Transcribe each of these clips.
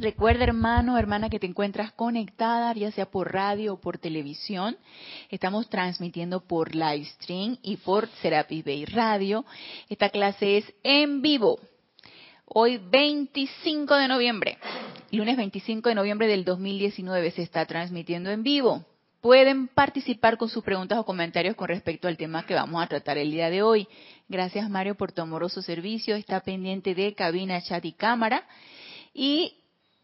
Recuerda, hermano, hermana, que te encuentras conectada, ya sea por radio o por televisión. Estamos transmitiendo por live stream y por Serapis Bay Radio. Esta clase es en vivo. Hoy 25 de noviembre, lunes 25 de noviembre del 2019 se está transmitiendo en vivo. Pueden participar con sus preguntas o comentarios con respecto al tema que vamos a tratar el día de hoy. Gracias Mario por tu amoroso servicio. Está pendiente de cabina, chat y cámara. Y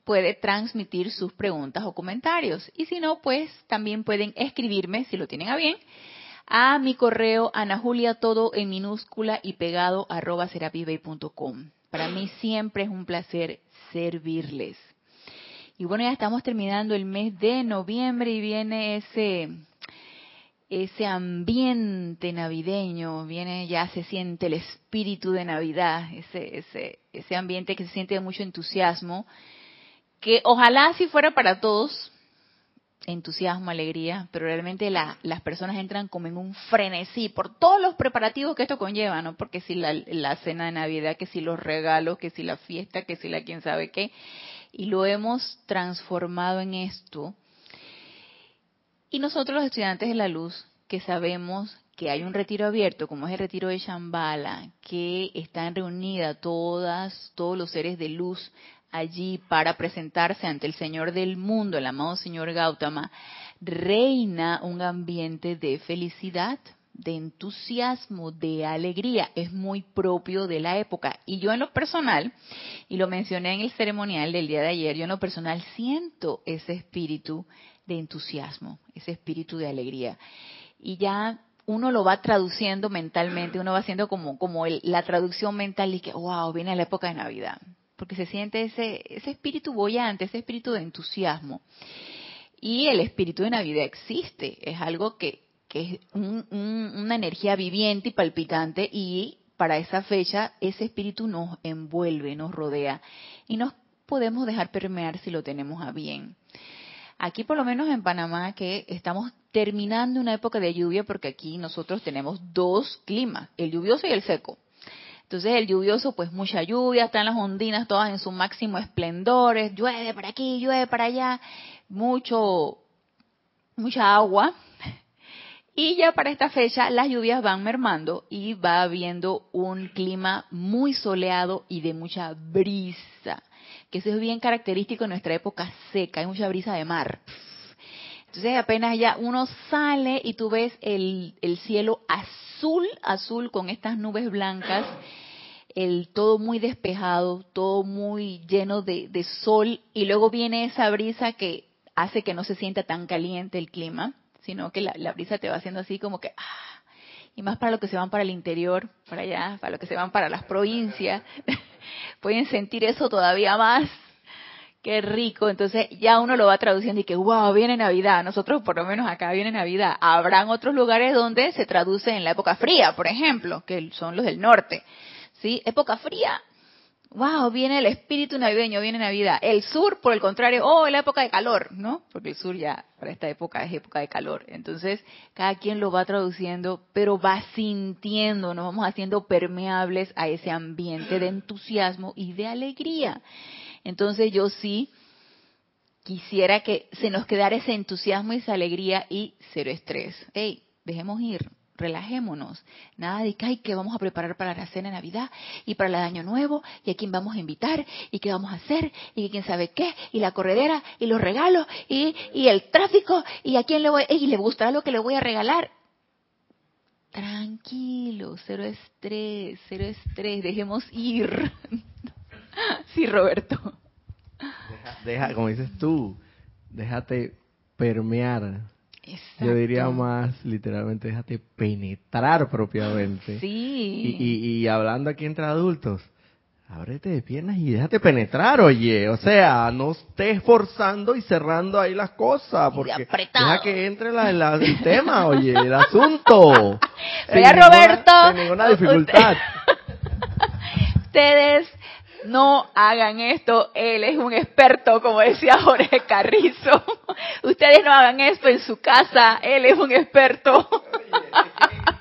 puede transmitir sus preguntas o comentarios. Y si no, pues también pueden escribirme, si lo tienen a bien, a mi correo anajulia todo en minúscula y pegado arroba serapibay.com. Para mí siempre es un placer servirles. Y bueno, ya estamos terminando el mes de noviembre y viene ese ese ambiente navideño, viene ya se siente el espíritu de Navidad, ese ese ese ambiente que se siente de mucho entusiasmo que ojalá si fuera para todos, entusiasmo, alegría, pero realmente las personas entran como en un frenesí por todos los preparativos que esto conlleva, ¿no? Porque si la, la, cena de Navidad, que si los regalos, que si la fiesta, que si la quién sabe qué, y lo hemos transformado en esto. Y nosotros los estudiantes de la luz, que sabemos que hay un retiro abierto, como es el retiro de Shambhala, que están reunidas todas, todos los seres de luz allí para presentarse ante el Señor del mundo, el amado Señor Gautama, reina un ambiente de felicidad, de entusiasmo, de alegría. Es muy propio de la época. Y yo en lo personal, y lo mencioné en el ceremonial del día de ayer, yo en lo personal siento ese espíritu de entusiasmo, ese espíritu de alegría. Y ya uno lo va traduciendo mentalmente, uno va haciendo como, como la traducción mental y que, wow, viene la época de Navidad porque se siente ese, ese espíritu bollante, ese espíritu de entusiasmo. Y el espíritu de Navidad existe, es algo que, que es una energía viviente y palpitante y para esa fecha ese espíritu nos envuelve, nos rodea y nos podemos dejar permear si lo tenemos a bien. Aquí por lo menos en Panamá que estamos terminando una época de lluvia porque aquí nosotros tenemos dos climas, el lluvioso y el seco. Entonces el lluvioso, pues mucha lluvia, están las ondinas todas en su máximo esplendor, llueve por aquí, llueve para allá, mucho, mucha agua. Y ya para esta fecha las lluvias van mermando y va habiendo un clima muy soleado y de mucha brisa, que eso es bien característico en nuestra época seca, hay mucha brisa de mar. Entonces apenas ya uno sale y tú ves el, el cielo azul, azul con estas nubes blancas el todo muy despejado, todo muy lleno de, sol y luego viene esa brisa que hace que no se sienta tan caliente el clima, sino que la, brisa te va haciendo así como que, ah, y más para los que se van para el interior, para allá, para los que se van para las provincias, pueden sentir eso todavía más. Qué rico. Entonces ya uno lo va traduciendo y que, wow, viene Navidad. Nosotros por lo menos acá viene Navidad. Habrán otros lugares donde se traduce en la época fría, por ejemplo, que son los del norte. ¿sí? Época fría, wow, viene el espíritu navideño, viene Navidad. El sur, por el contrario, oh, la época de calor, ¿no? Porque el sur ya para esta época es época de calor. Entonces, cada quien lo va traduciendo, pero va sintiendo, nos vamos haciendo permeables a ese ambiente de entusiasmo y de alegría. Entonces, yo sí quisiera que se nos quedara ese entusiasmo y esa alegría y cero estrés. Hey, dejemos ir, relajémonos. Nada de que, ay, que vamos a preparar para la cena de Navidad y para el Año Nuevo y a quién vamos a invitar y qué vamos a hacer y quién sabe qué y la corredera y los regalos y, y el tráfico y a quién le voy, y le gustará lo que le voy a regalar. Tranquilo, cero estrés, cero estrés, dejemos ir. sí, Roberto. deja, como dices tú, déjate permear yo diría más, literalmente, déjate penetrar propiamente. Sí. Y, y, hablando aquí entre adultos, ábrete de piernas y déjate penetrar, oye. O sea, no estés forzando y cerrando ahí las cosas, porque deja que entre la, el tema, oye, el asunto. Pero Roberto. sin ninguna dificultad. Ustedes no hagan esto, él es un experto, como decía Jorge Carrizo. Ustedes no hagan esto en su casa, él es un experto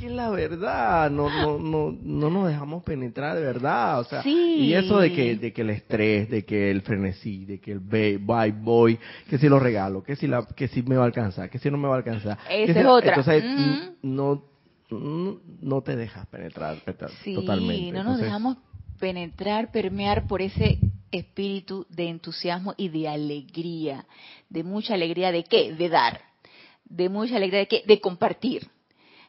que es la verdad, no, no, no, no nos dejamos penetrar de verdad, o sea, y eso de que, de que el estrés, de que el frenesí, de que el bye, boy, que si lo regalo, que si la, que si me va a alcanzar, que si no me va a alcanzar. Esa es otra. Entonces, no, no te dejas penetrar sí, totalmente. no nos dejamos penetrar, permear por ese espíritu de entusiasmo y de alegría, de mucha alegría de qué, de dar, de mucha alegría de qué, de compartir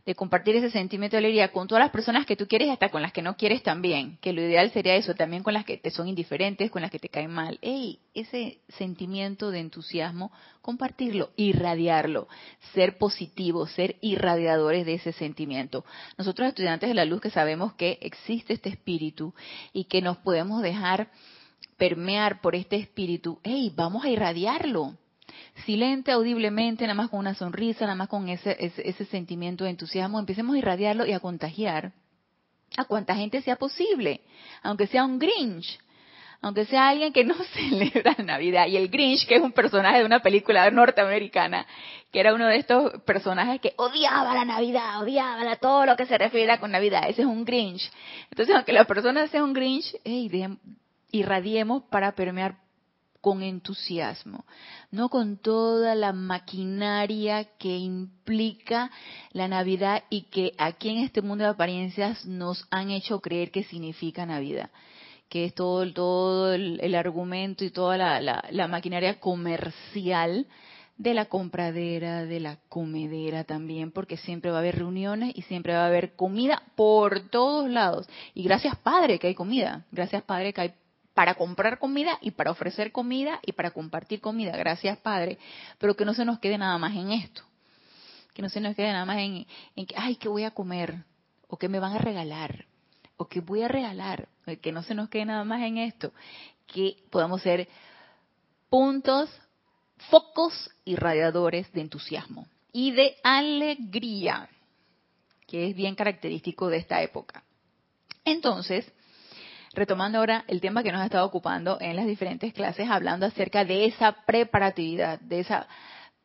de compartir ese sentimiento de alegría con todas las personas que tú quieres y hasta con las que no quieres también, que lo ideal sería eso, también con las que te son indiferentes, con las que te caen mal. Ey, ese sentimiento de entusiasmo, compartirlo, irradiarlo, ser positivos, ser irradiadores de ese sentimiento. Nosotros estudiantes de la luz que sabemos que existe este espíritu y que nos podemos dejar permear por este espíritu, hey, vamos a irradiarlo silente, audiblemente, nada más con una sonrisa, nada más con ese, ese, sentimiento de entusiasmo, empecemos a irradiarlo y a contagiar a cuanta gente sea posible, aunque sea un Grinch, aunque sea alguien que no celebra Navidad. Y el Grinch, que es un personaje de una película norteamericana, que era uno de estos personajes que odiaba la Navidad, odiaba todo lo que se refiere con Navidad. Ese es un Grinch. Entonces, aunque la persona sea un Grinch, irradiemos para permear con entusiasmo, no con toda la maquinaria que implica la Navidad y que aquí en este mundo de apariencias nos han hecho creer que significa Navidad, que es todo, todo el, argumento y toda la, la maquinaria comercial de la compradera, de la comedera también, porque siempre va a haber reuniones y siempre va a haber comida por todos lados. Y gracias Padre que hay comida, gracias Padre que hay para comprar comida y para ofrecer comida y para compartir comida. Gracias, Padre. Pero que no se nos quede nada más en esto. Que no se nos quede nada más en, que, ay, ¿qué voy a comer? O que me van a regalar. O que voy a regalar. Que no se nos quede nada más en esto. Que podamos ser puntos, focos y radiadores de entusiasmo y de alegría, que es bien característico de esta época. Entonces, retomando ahora el tema que nos ha estado ocupando en las diferentes clases, hablando acerca de esa preparatividad, de esa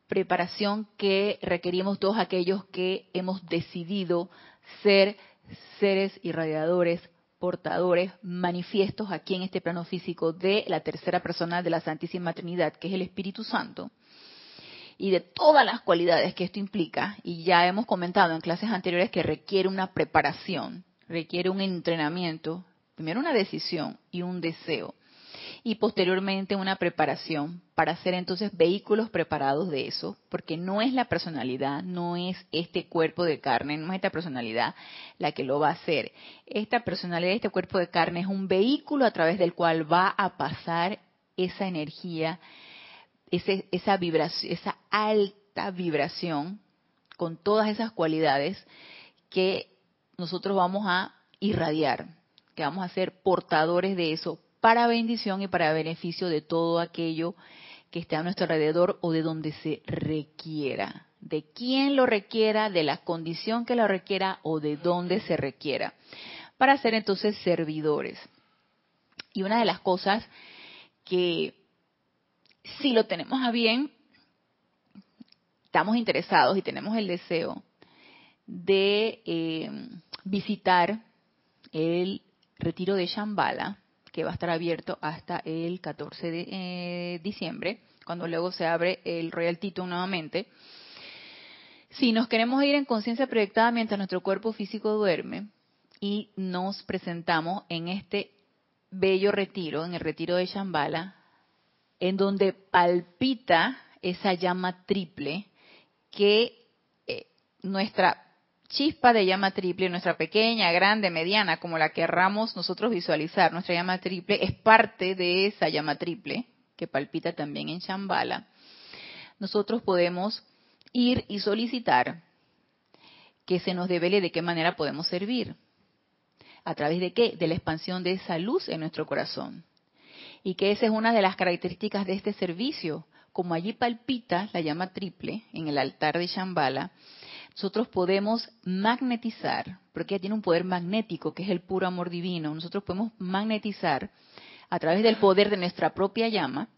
preparación que requerimos todos aquellos que hemos decidido ser seres irradiadores, portadores, manifiestos aquí en este plano físico de la tercera persona de la Santísima Trinidad, que es el Espíritu Santo, y de todas las cualidades que esto implica, y ya hemos comentado en clases anteriores que requiere una preparación, requiere un entrenamiento, primero una decisión y un deseo y posteriormente una preparación para ser entonces vehículos preparados de eso, porque no es la personalidad, no es este cuerpo de carne, no es esta personalidad la que lo va a hacer. Esta personalidad, este cuerpo de carne es un vehículo a través del cual va a pasar esa energía, esa vibración, esa alta vibración con todas esas cualidades que nosotros vamos a irradiar que vamos a ser portadores de eso para bendición y para beneficio de todo aquello que esté a nuestro alrededor o de donde se requiera, de quién lo requiera, de la condición que lo requiera o de dónde se requiera, para ser entonces servidores. Y una de las cosas que si lo tenemos a bien, estamos interesados y tenemos el deseo de eh, visitar el retiro de Shambhala, que va a estar abierto hasta el 14 de eh, diciembre, cuando luego se abre el Royal Tito nuevamente. Si nos queremos ir en conciencia proyectada mientras nuestro cuerpo físico duerme y nos presentamos en este bello retiro, en el retiro de Shambhala, en donde palpita esa llama triple que eh, nuestra chispa de llama triple, nuestra pequeña, grande, mediana, como la querramos nosotros visualizar, nuestra llama triple es parte de esa llama triple que palpita también en Shambhala. Nosotros podemos ir y solicitar que se nos devele de qué manera podemos servir. ¿A través de qué? De la expansión de esa luz en nuestro corazón. Y que esa es una de las características de este servicio. Como allí palpita la llama triple en el altar de Shambhala, nosotros podemos magnetizar, porque ella tiene un poder magnético que es el puro amor divino. Nosotros podemos magnetizar a través del poder de nuestra propia llama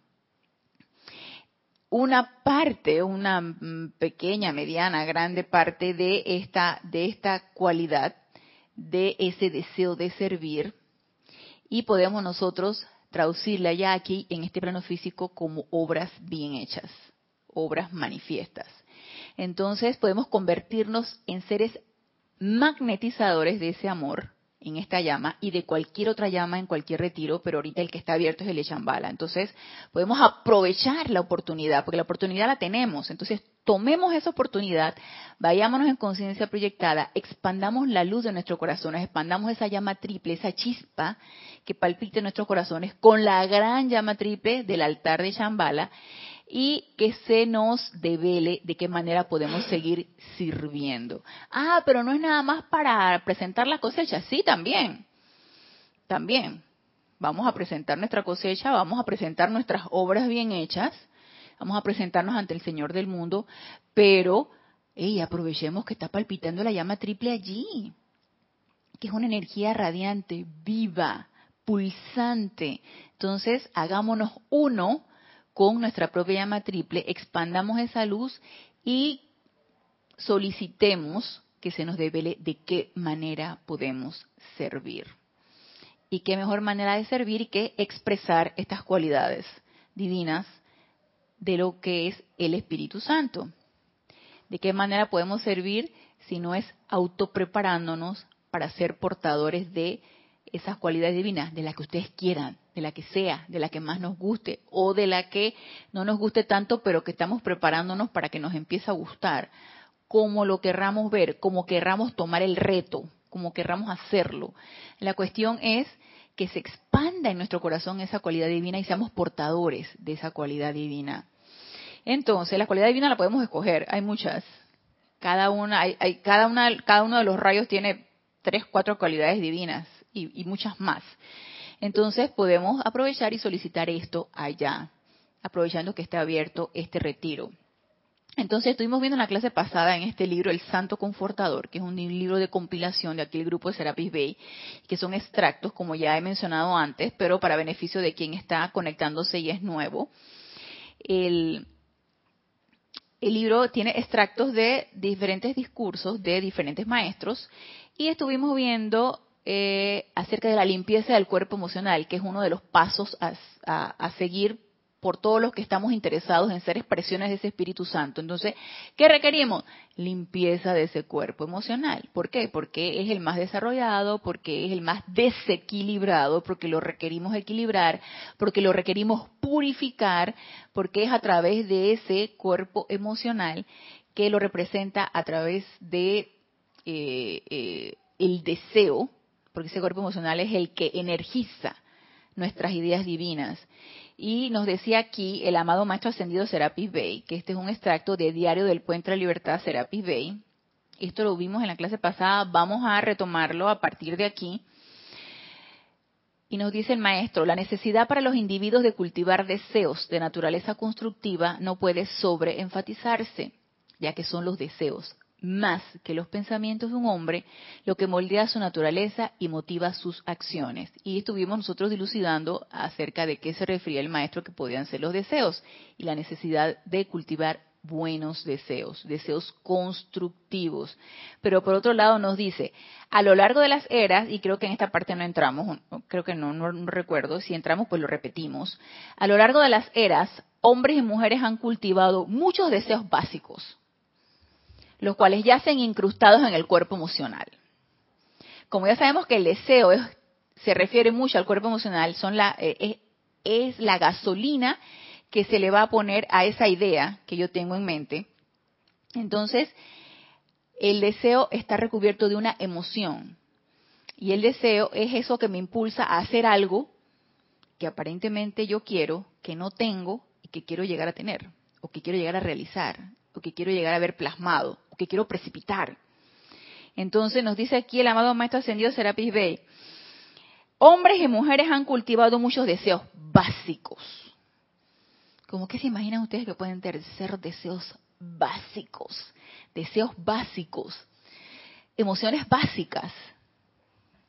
una parte, una mm, pequeña, mediana, grande parte de esta, de esta cualidad, de ese deseo de servir, y podemos nosotros traducirla ya aquí en este plano físico como obras bien hechas, obras manifiestas. Entonces podemos convertirnos en seres magnetizadores de ese amor en esta llama y de cualquier otra llama en cualquier retiro, pero ahorita el que está abierto es el Echambala. Entonces, podemos aprovechar la oportunidad, porque la oportunidad la tenemos. Entonces, tomemos esa oportunidad, vayámonos en conciencia proyectada, expandamos la luz de nuestros corazones, expandamos esa llama triple, esa chispa que palpite en nuestros corazones con la gran llama triple del altar de Shambhala y que se nos devele de qué manera podemos seguir sirviendo. Ah, pero no es nada más para presentar la cosecha, sí, también, también. Vamos a presentar nuestra cosecha, vamos a presentar nuestras obras bien hechas, vamos a presentarnos ante el Señor del mundo, pero hey, aprovechemos que está palpitando la llama triple allí, que es una energía radiante, viva, pulsante. Entonces, hagámonos uno con nuestra propia llama triple, expandamos esa luz y solicitemos que se nos devele de qué manera podemos servir. Y qué mejor manera de servir que expresar estas cualidades divinas de lo que es el Espíritu Santo. ¿De qué manera podemos servir si no es autopreparándonos para ser portadores de esas cualidades divinas, de las que ustedes quieran, de la que sea, de la que más nos guste o de la que no nos guste tanto, pero que estamos preparándonos para que nos empiece a gustar, como lo querramos ver, como querramos tomar el reto, como querramos hacerlo. La cuestión es que se expanda en nuestro corazón esa cualidad divina y seamos portadores de esa cualidad divina. Entonces, la cualidad divina la podemos escoger, hay muchas. Cada una, hay, hay, cada una, cada uno de los rayos tiene tres, cuatro cualidades divinas y, muchas más. Entonces podemos aprovechar y solicitar esto allá, aprovechando que está abierto este retiro. Entonces estuvimos viendo en la clase pasada en este libro El Santo Confortador, que es un libro de compilación de aquel grupo de Serapis Bay, que son extractos, como ya he mencionado antes, pero para beneficio de quien está conectándose y es nuevo. El, el libro tiene extractos de diferentes discursos de diferentes maestros y estuvimos viendo eh, acerca de la limpieza del cuerpo emocional, que es uno de los pasos a, seguir por todos los que estamos interesados en ser expresiones de ese Espíritu Santo. Entonces, ¿qué requerimos? Limpieza de ese cuerpo emocional. ¿Por qué? Porque es el más desarrollado, porque es el más desequilibrado, porque lo requerimos equilibrar, porque lo requerimos purificar, porque es a través de ese cuerpo emocional que lo representa a través de eh, eh, el deseo porque ese cuerpo emocional es el que energiza nuestras ideas divinas. Y nos decía aquí el amado Maestro Ascendido Serapis Bey, que este es un extracto de Diario del Puente de Libertad Serapis Bey. Esto lo vimos en la clase pasada, vamos a retomarlo a partir de aquí. Y nos dice el maestro, la necesidad para los individuos de cultivar deseos de naturaleza constructiva no puede sobreenfatizarse, ya que son los deseos más que los pensamientos de un hombre, lo que moldea su naturaleza y motiva sus acciones. Y estuvimos nosotros dilucidando acerca de qué se refería el maestro que podían ser los deseos y la necesidad de cultivar buenos deseos, deseos constructivos. Pero por otro lado nos dice, a lo largo de las eras, y creo que en esta parte no entramos, creo que no, no recuerdo, si entramos pues lo repetimos, a lo largo de las eras, hombres y mujeres han cultivado muchos deseos básicos los cuales yacen incrustados en el cuerpo emocional. Como ya sabemos que el deseo se refiere mucho al cuerpo emocional, son la, eh, es, la gasolina que se le va a poner a esa idea que yo tengo en mente. Entonces, el deseo está recubierto de una emoción. Y el deseo es eso que me impulsa a hacer algo que aparentemente yo quiero, que no tengo y que quiero llegar a tener, o que quiero llegar a realizar, o que quiero llegar a ver plasmado, que quiero precipitar. Entonces nos dice aquí el amado Maestro Ascendido Serapis Bey, hombres y mujeres han cultivado muchos deseos básicos. ¿Cómo que se imaginan ustedes que pueden tener deseos básicos? Deseos básicos, emociones básicas.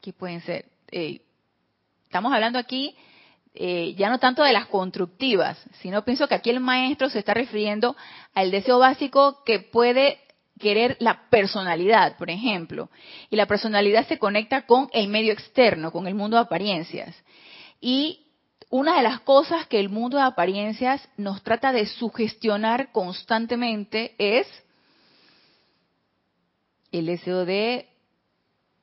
¿Qué pueden ser? Estamos hablando aquí eh, ya no tanto de las constructivas, sino pienso que aquí el maestro se está refiriendo al deseo básico que puede querer la personalidad, por ejemplo. Y la personalidad se conecta con el medio externo, con el mundo de apariencias. Y una de las cosas que el mundo de apariencias nos trata de sugestionar constantemente es el deseo de,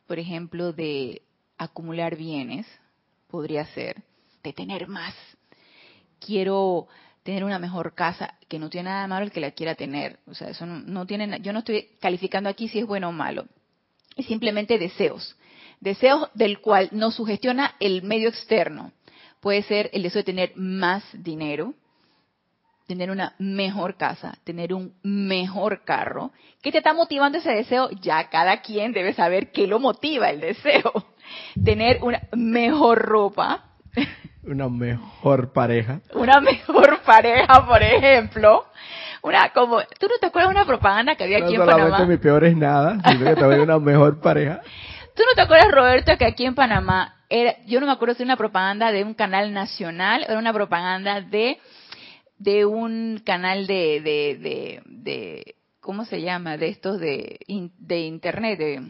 por ejemplo, de acumular bienes, podría ser, de tener más. Quiero tener una mejor casa, que no tiene nada malo el que la quiera tener. O sea, eso no, tiene, yo no estoy calificando aquí si es bueno o malo. Es simplemente deseos. Deseos del cual nos sugestiona el medio externo. Puede ser el deseo de tener más dinero, tener una mejor casa, tener un mejor carro. ¿Qué te está motivando ese deseo? Ya cada quien debe saber qué lo motiva el deseo. Tener una mejor ropa, una mejor pareja. Una mejor pareja, por ejemplo. Una como, ¿tú no te acuerdas de una propaganda que había aquí en Panamá? mi peor es nada, sino que también una mejor pareja. ¿Tú no te acuerdas, Roberto, que aquí en Panamá era, yo no me acuerdo si era una propaganda de un canal nacional o era una propaganda de de un canal de de, de, de ¿cómo se llama? De estos de de internet de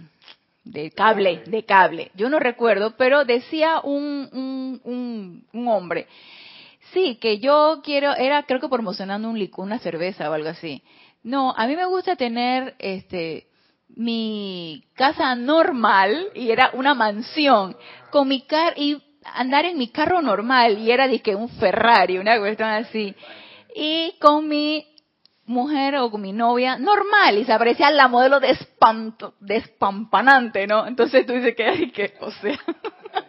de cable, de cable. Yo no recuerdo, pero decía un, un, un, hombre, sí, que yo quiero, era creo que promocionando un licor, una cerveza o algo así. No, a mí me gusta tener este mi casa normal y era una mansión con mi car y andar en mi carro normal y era de que un Ferrari, una cuestión así. Y con mi mujer o con mi novia normal y se parecía la modelo de despampanante, ¿no? Entonces tú dices que, que o sea,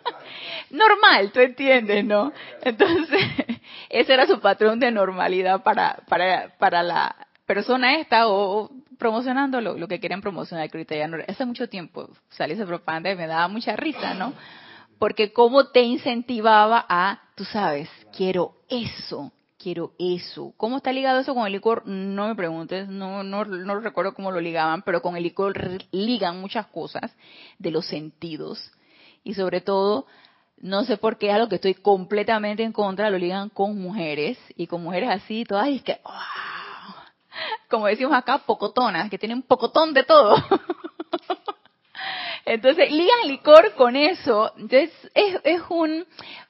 normal, tú entiendes, ¿no? Entonces, ese era su patrón de normalidad para, para, para la persona esta o promocionando lo, que querían promocionar, que ahorita ya hace mucho tiempo salió esa propaganda y me daba mucha risa, ¿no? Porque cómo te incentivaba a, tú sabes, quiero eso, quiero eso. ¿Cómo está ligado eso con el licor? No me preguntes, no, no, no recuerdo cómo lo ligaban, pero con el licor ligan muchas cosas de los sentidos. Y sobre todo, no sé por qué, a lo que estoy completamente en contra, lo ligan con mujeres, y con mujeres así, todas, y es que, como decimos acá, pocotonas, que tienen pocotón de todo. Entonces, ligan licor con eso. Entonces, es, es un,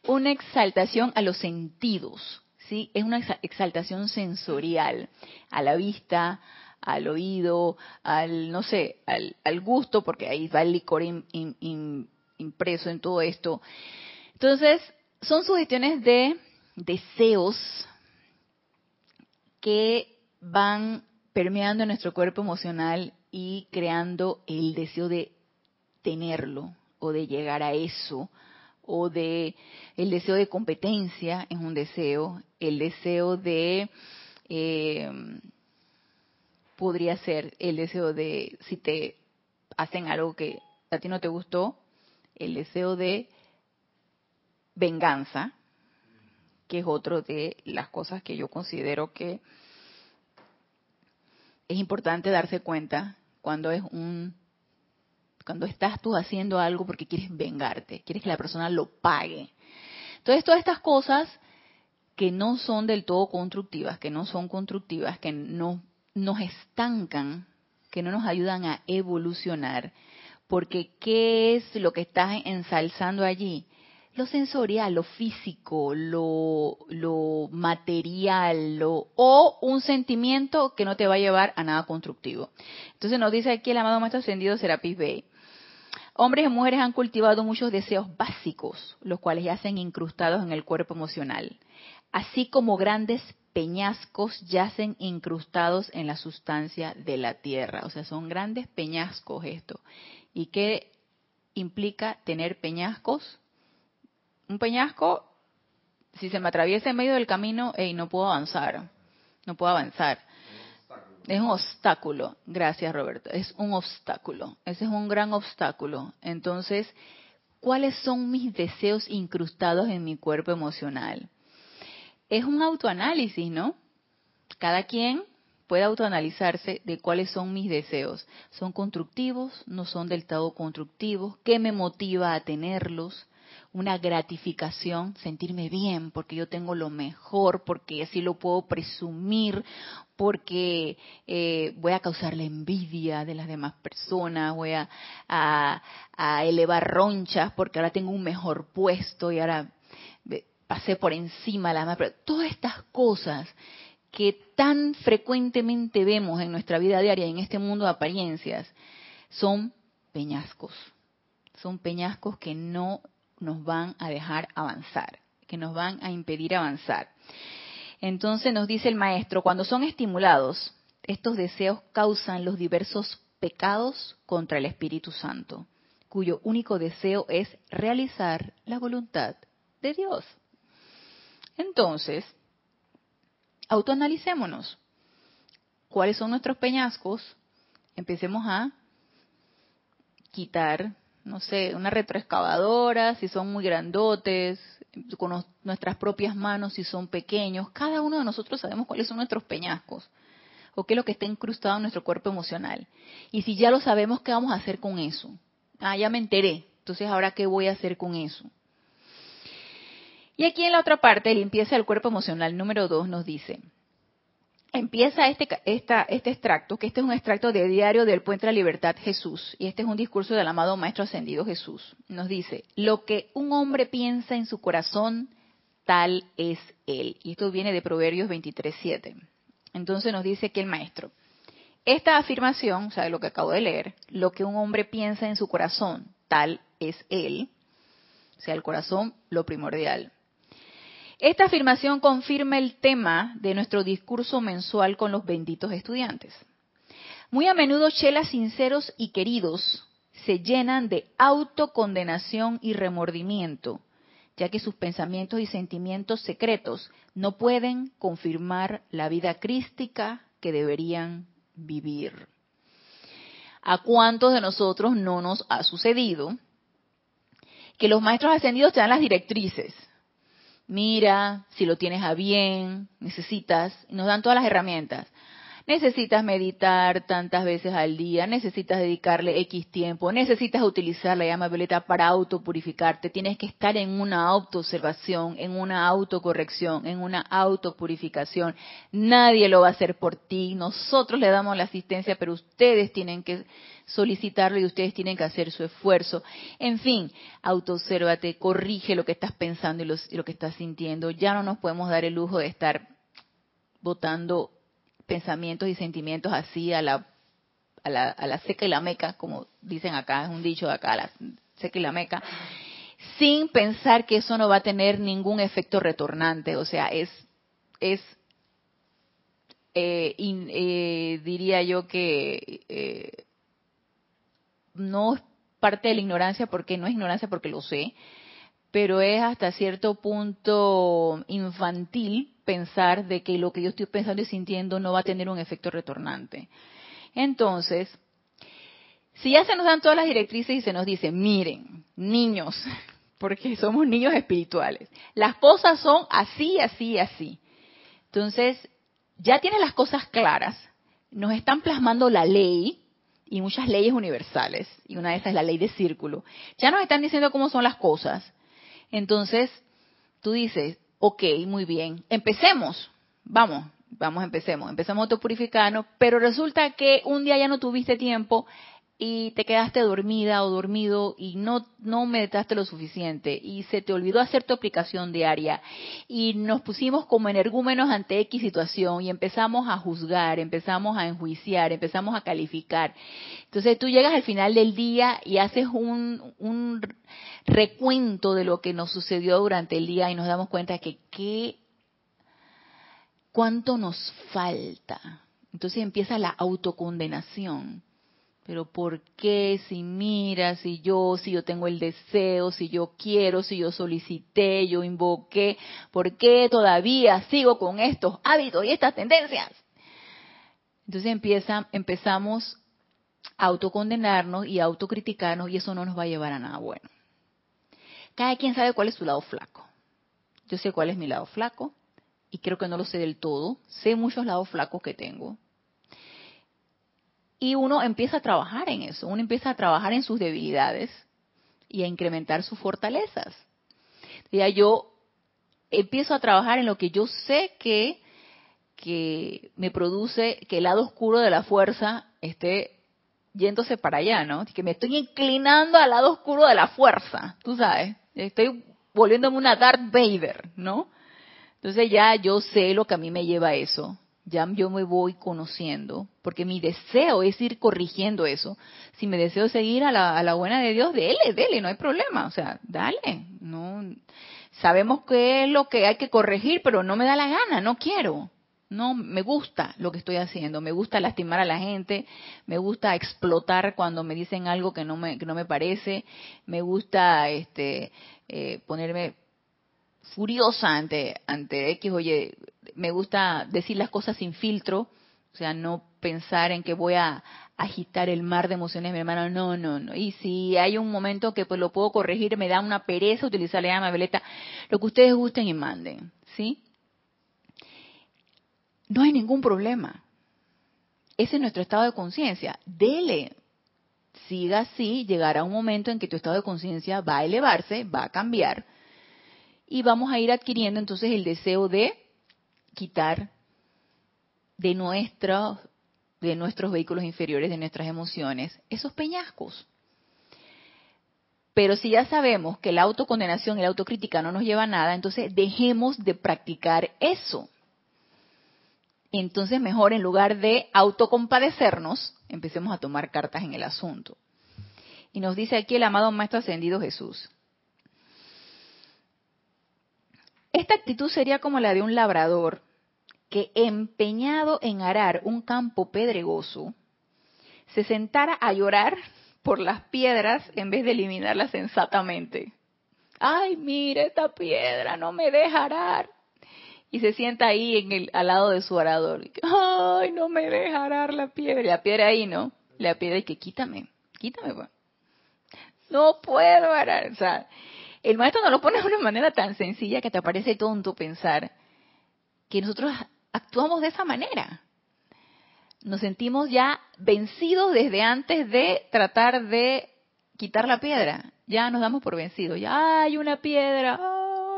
una exaltación a los sentidos. ¿Sí? Es una exaltación sensorial a la vista, al oído, al, no sé, al, gusto, porque ahí va el licor impreso en todo esto. Entonces, son sugestiones de deseos que van permeando nuestro cuerpo emocional y creando el deseo de tenerlo o de llegar a eso o de el deseo de competencia es un deseo, el deseo de eh, podría ser el deseo de si te hacen algo que a ti no te gustó, el deseo de venganza, que es otro de las cosas que yo considero que es importante darse cuenta cuando es un cuando estás tú haciendo algo porque quieres vengarte, quieres que la persona lo pague. Entonces, todas estas cosas que no son del todo constructivas, que no son constructivas, que no nos estancan, que no nos ayudan a evolucionar, porque ¿qué es lo que estás ensalzando allí? Lo sensorial, lo físico, lo, material, lo, o un sentimiento que no te va a llevar a nada constructivo. Entonces nos dice aquí el amado Maestro Ascendido Serapis Bey, Hombres y mujeres han cultivado muchos deseos básicos, los cuales yacen incrustados en el cuerpo emocional, así como grandes peñascos yacen incrustados en la sustancia de la tierra. O sea, son grandes peñascos esto. ¿Y qué implica tener peñascos? Un peñasco, si se me atraviesa en medio del camino, hey, no puedo avanzar, no puedo avanzar. Es un obstáculo. Gracias, Roberto. Es un obstáculo. Ese es un gran obstáculo. Entonces, ¿cuáles son mis deseos incrustados en mi cuerpo emocional? Es un autoanálisis, ¿no? Cada quien puede autoanalizarse de cuáles son mis deseos. ¿Son constructivos? ¿No son del todo constructivos? ¿Qué me motiva a tenerlos? Una gratificación, sentirme bien porque yo tengo lo mejor, porque así lo puedo presumir, porque eh, voy a causar la envidia de las demás personas, voy a, a elevar ronchas porque ahora tengo un mejor puesto y ahora pasé por encima de las demás. Todas estas cosas que tan frecuentemente vemos en nuestra vida diaria, en este mundo de apariencias, son peñascos. Son peñascos que no nos van a dejar avanzar, que nos van a impedir avanzar. Entonces nos dice el maestro, cuando son estimulados, estos deseos causan los diversos pecados contra el Espíritu Santo, cuyo único deseo es realizar la voluntad de Dios. Entonces, autoanalicémonos. ¿Cuáles son nuestros peñascos? Empecemos a quitar, no sé, una retroexcavadora, si son muy grandotes, con nuestras propias manos, si son pequeños. Cada uno de nosotros sabemos cuáles son nuestros peñascos o qué es lo que está incrustado en nuestro cuerpo emocional. Y si ya lo sabemos, ¿qué vamos a hacer con eso? Ah, ya me enteré. Entonces, ¿ahora qué voy a hacer con eso? Y aquí en la otra parte, limpieza del cuerpo emocional número 2 nos dice, empieza este, este extracto, que este es un extracto de Diario del Puente de la Libertad Jesús, y este es un discurso del amado Maestro Ascendido Jesús. Nos dice, lo que un hombre piensa en su corazón, tal es él. Y esto viene de Proverbios 23.7. Entonces nos dice que el Maestro, esta afirmación, o sea, lo que acabo de leer, lo que un hombre piensa en su corazón, tal es él, o sea, el corazón, lo primordial. Esta afirmación confirma el tema de nuestro discurso mensual con los benditos estudiantes. Muy a menudo chelas sinceros y queridos se llenan de autocondenación y remordimiento, ya que sus pensamientos y sentimientos secretos no pueden confirmar la vida crística que deberían vivir. ¿A cuántos de nosotros no nos ha sucedido que los maestros ascendidos te dan las directrices? Mira si lo tienes a bien, necesitas, nos dan todas las herramientas. Necesitas meditar tantas veces al día, necesitas dedicarle X tiempo, necesitas utilizar la llama violeta para autopurificarte, tienes que estar en una autoobservación, en una autocorrección, en una autopurificación. Nadie lo va a hacer por ti, nosotros le damos la asistencia, pero ustedes tienen que solicitarlo y ustedes tienen que hacer su esfuerzo. En fin, autoobsérvate, corrige lo que estás pensando y, lo que estás sintiendo. Ya no nos podemos dar el lujo de estar votando pensamientos y sentimientos así a la, a la, a la seca y la meca, como dicen acá, es un dicho de acá, la seca y la meca, sin pensar que eso no va a tener ningún efecto retornante. O sea, es, es eh, eh, diría yo que eh, no es parte de la ignorancia porque no es ignorancia porque lo sé, pero es hasta cierto punto infantil pensar de que lo que yo estoy pensando y sintiendo no va a tener un efecto retornante. Entonces, si ya se nos dan todas las directrices y se nos dice, miren, niños, porque somos niños espirituales, las cosas son así, así, así. Entonces, ya tienes las cosas claras, nos están plasmando la ley, y muchas leyes universales, y una de esas es la ley de círculo. Ya nos están diciendo cómo son las cosas. Entonces, tú dices, ok, muy bien, empecemos, vamos, vamos, empecemos, empecemos a autopurificarnos, pero resulta que un día ya no tuviste tiempo y te quedaste dormida o dormido y no, no meditaste lo suficiente y se te olvidó hacer tu aplicación diaria y nos pusimos como energúmenos ante X situación y empezamos a juzgar, empezamos a enjuiciar, empezamos a calificar. Entonces tú llegas al final del día y haces un, un recuento de lo que nos sucedió durante el día y nos damos cuenta que qué, cuánto nos falta. Entonces empieza la autocondenación pero ¿por qué si mira, si yo, si yo tengo el deseo, si yo quiero, si yo solicité, yo invoqué, ¿por qué todavía sigo con estos hábitos y estas tendencias? Entonces empieza, empezamos a autocondenarnos y a autocriticarnos y eso no nos va a llevar a nada bueno. Cada quien sabe cuál es su lado flaco. Yo sé cuál es mi lado flaco y creo que no lo sé del todo. Sé muchos lados flacos que tengo. Y uno empieza a trabajar en eso, uno empieza a trabajar en sus debilidades y a incrementar sus fortalezas. Ya yo empiezo a trabajar en lo que yo sé que, que me produce que el lado oscuro de la fuerza esté yéndose para allá, ¿no? Que me estoy inclinando al lado oscuro de la fuerza, tú sabes. Estoy volviéndome una Darth Vader, ¿no? Entonces ya yo sé lo que a mí me lleva a eso. Ya yo me voy conociendo, porque mi deseo es ir corrigiendo eso. Si me deseo seguir a la, buena de Dios, dele, dele, no hay problema. O sea, dale. No, sabemos qué es lo que hay que corregir, pero no me da la gana, no quiero. No, me gusta lo que estoy haciendo, me gusta lastimar a la gente, me gusta explotar cuando me dicen algo que no me, que no me parece, me gusta este, eh, ponerme furiosa ante, ante X, oye, me gusta decir las cosas sin filtro, o sea, no pensar en que voy a agitar el mar de emociones, mi hermano, no, no, no. Y si hay un momento que pues lo puedo corregir, me da una pereza utilizar la llama veleta, lo que ustedes gusten y manden, ¿sí? no hay ningún problema. Ese es nuestro estado de conciencia. Dele. Siga así, llegará un momento en que tu estado de conciencia va a elevarse, va a cambiar y vamos a ir adquiriendo entonces el deseo de quitar de nuestros de nuestros vehículos inferiores, de nuestras emociones, esos peñascos. Pero si ya sabemos que la autocondenación y la autocrítica no nos lleva a nada, entonces dejemos de practicar eso entonces mejor en lugar de autocompadecernos, empecemos a tomar cartas en el asunto. Y nos dice aquí el amado Maestro Ascendido Jesús. Esta actitud sería como la de un labrador que empeñado en arar un campo pedregoso, se sentara a llorar por las piedras en vez de eliminarlas sensatamente. Ay, mire esta piedra, no me deja arar y se sienta ahí al lado de su arador. Ay, no me deja arar la piedra. La piedra ahí, ¿no? La piedra y que quítame, quítame, pues. No puedo arar. O sea, el maestro nos lo pone de una manera tan sencilla que te parece tonto pensar que nosotros actuamos de esa manera. Nos sentimos ya vencidos desde antes de tratar de quitar la piedra. Ya nos damos por vencidos. Ya hay una piedra.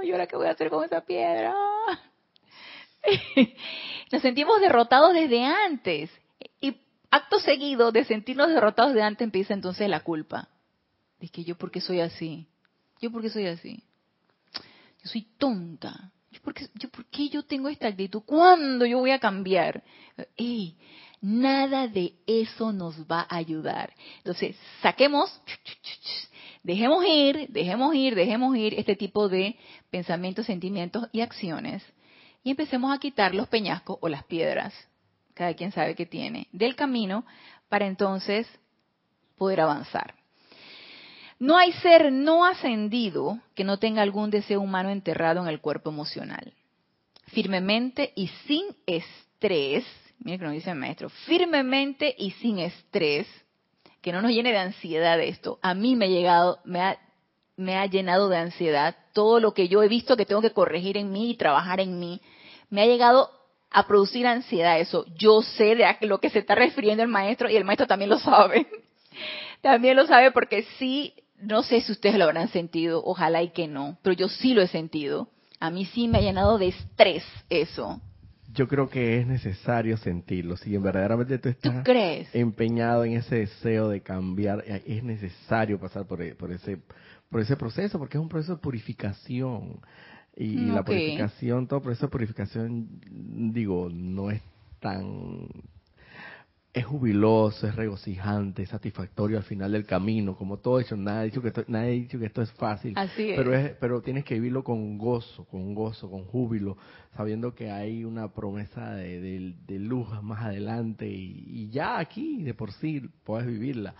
Ay, ¿ahora qué voy a hacer con esa piedra? Nos sentimos derrotados desde antes. Y acto seguido de sentirnos derrotados de antes empieza entonces la culpa. De que yo por qué soy así. Yo por qué soy así. Yo soy tonta. ¿Yo por qué yo, yo tengo esta actitud? ¿Cuándo yo voy a cambiar? Ey, nada de eso nos va a ayudar. Entonces, saquemos, dejemos ir, dejemos ir, dejemos ir este tipo de pensamientos, sentimientos y acciones y empecemos a quitar los peñascos o las piedras, cada quien sabe que tiene, del camino para entonces poder avanzar. No hay ser no ascendido que no tenga algún deseo humano enterrado en el cuerpo emocional. Firmemente y sin estrés, mire que nos dice el maestro, firmemente y sin estrés, que no nos llene de ansiedad esto. A mí me ha llegado, me ha, me ha llenado de ansiedad todo lo que yo he visto que tengo que corregir en mí y trabajar en mí me ha llegado a producir ansiedad eso. Yo sé de lo que se está refiriendo el maestro y el maestro también lo sabe. también lo sabe porque sí, no sé si ustedes lo habrán sentido, ojalá y que no, pero yo sí lo he sentido. A mí sí me ha llenado de estrés eso. Yo creo que es necesario sentirlo. Si verdaderamente tú estás empeñado en ese deseo de cambiar, eh, es necesario pasar por, e, por ese por ese proceso, porque es un proceso de purificación. Y, la purificación, todo proceso de purificación, digo, no es tan... Es jubiloso, es regocijante, es satisfactorio al final del camino, como todo hecho. Nadie ha dicho que esto, nadie ha dicho que esto es fácil. Pero, es, pero tienes que vivirlo con gozo, con gozo, con júbilo, sabiendo que hay una promesa de, de, luz más adelante y, ya aquí de por sí puedes vivirla.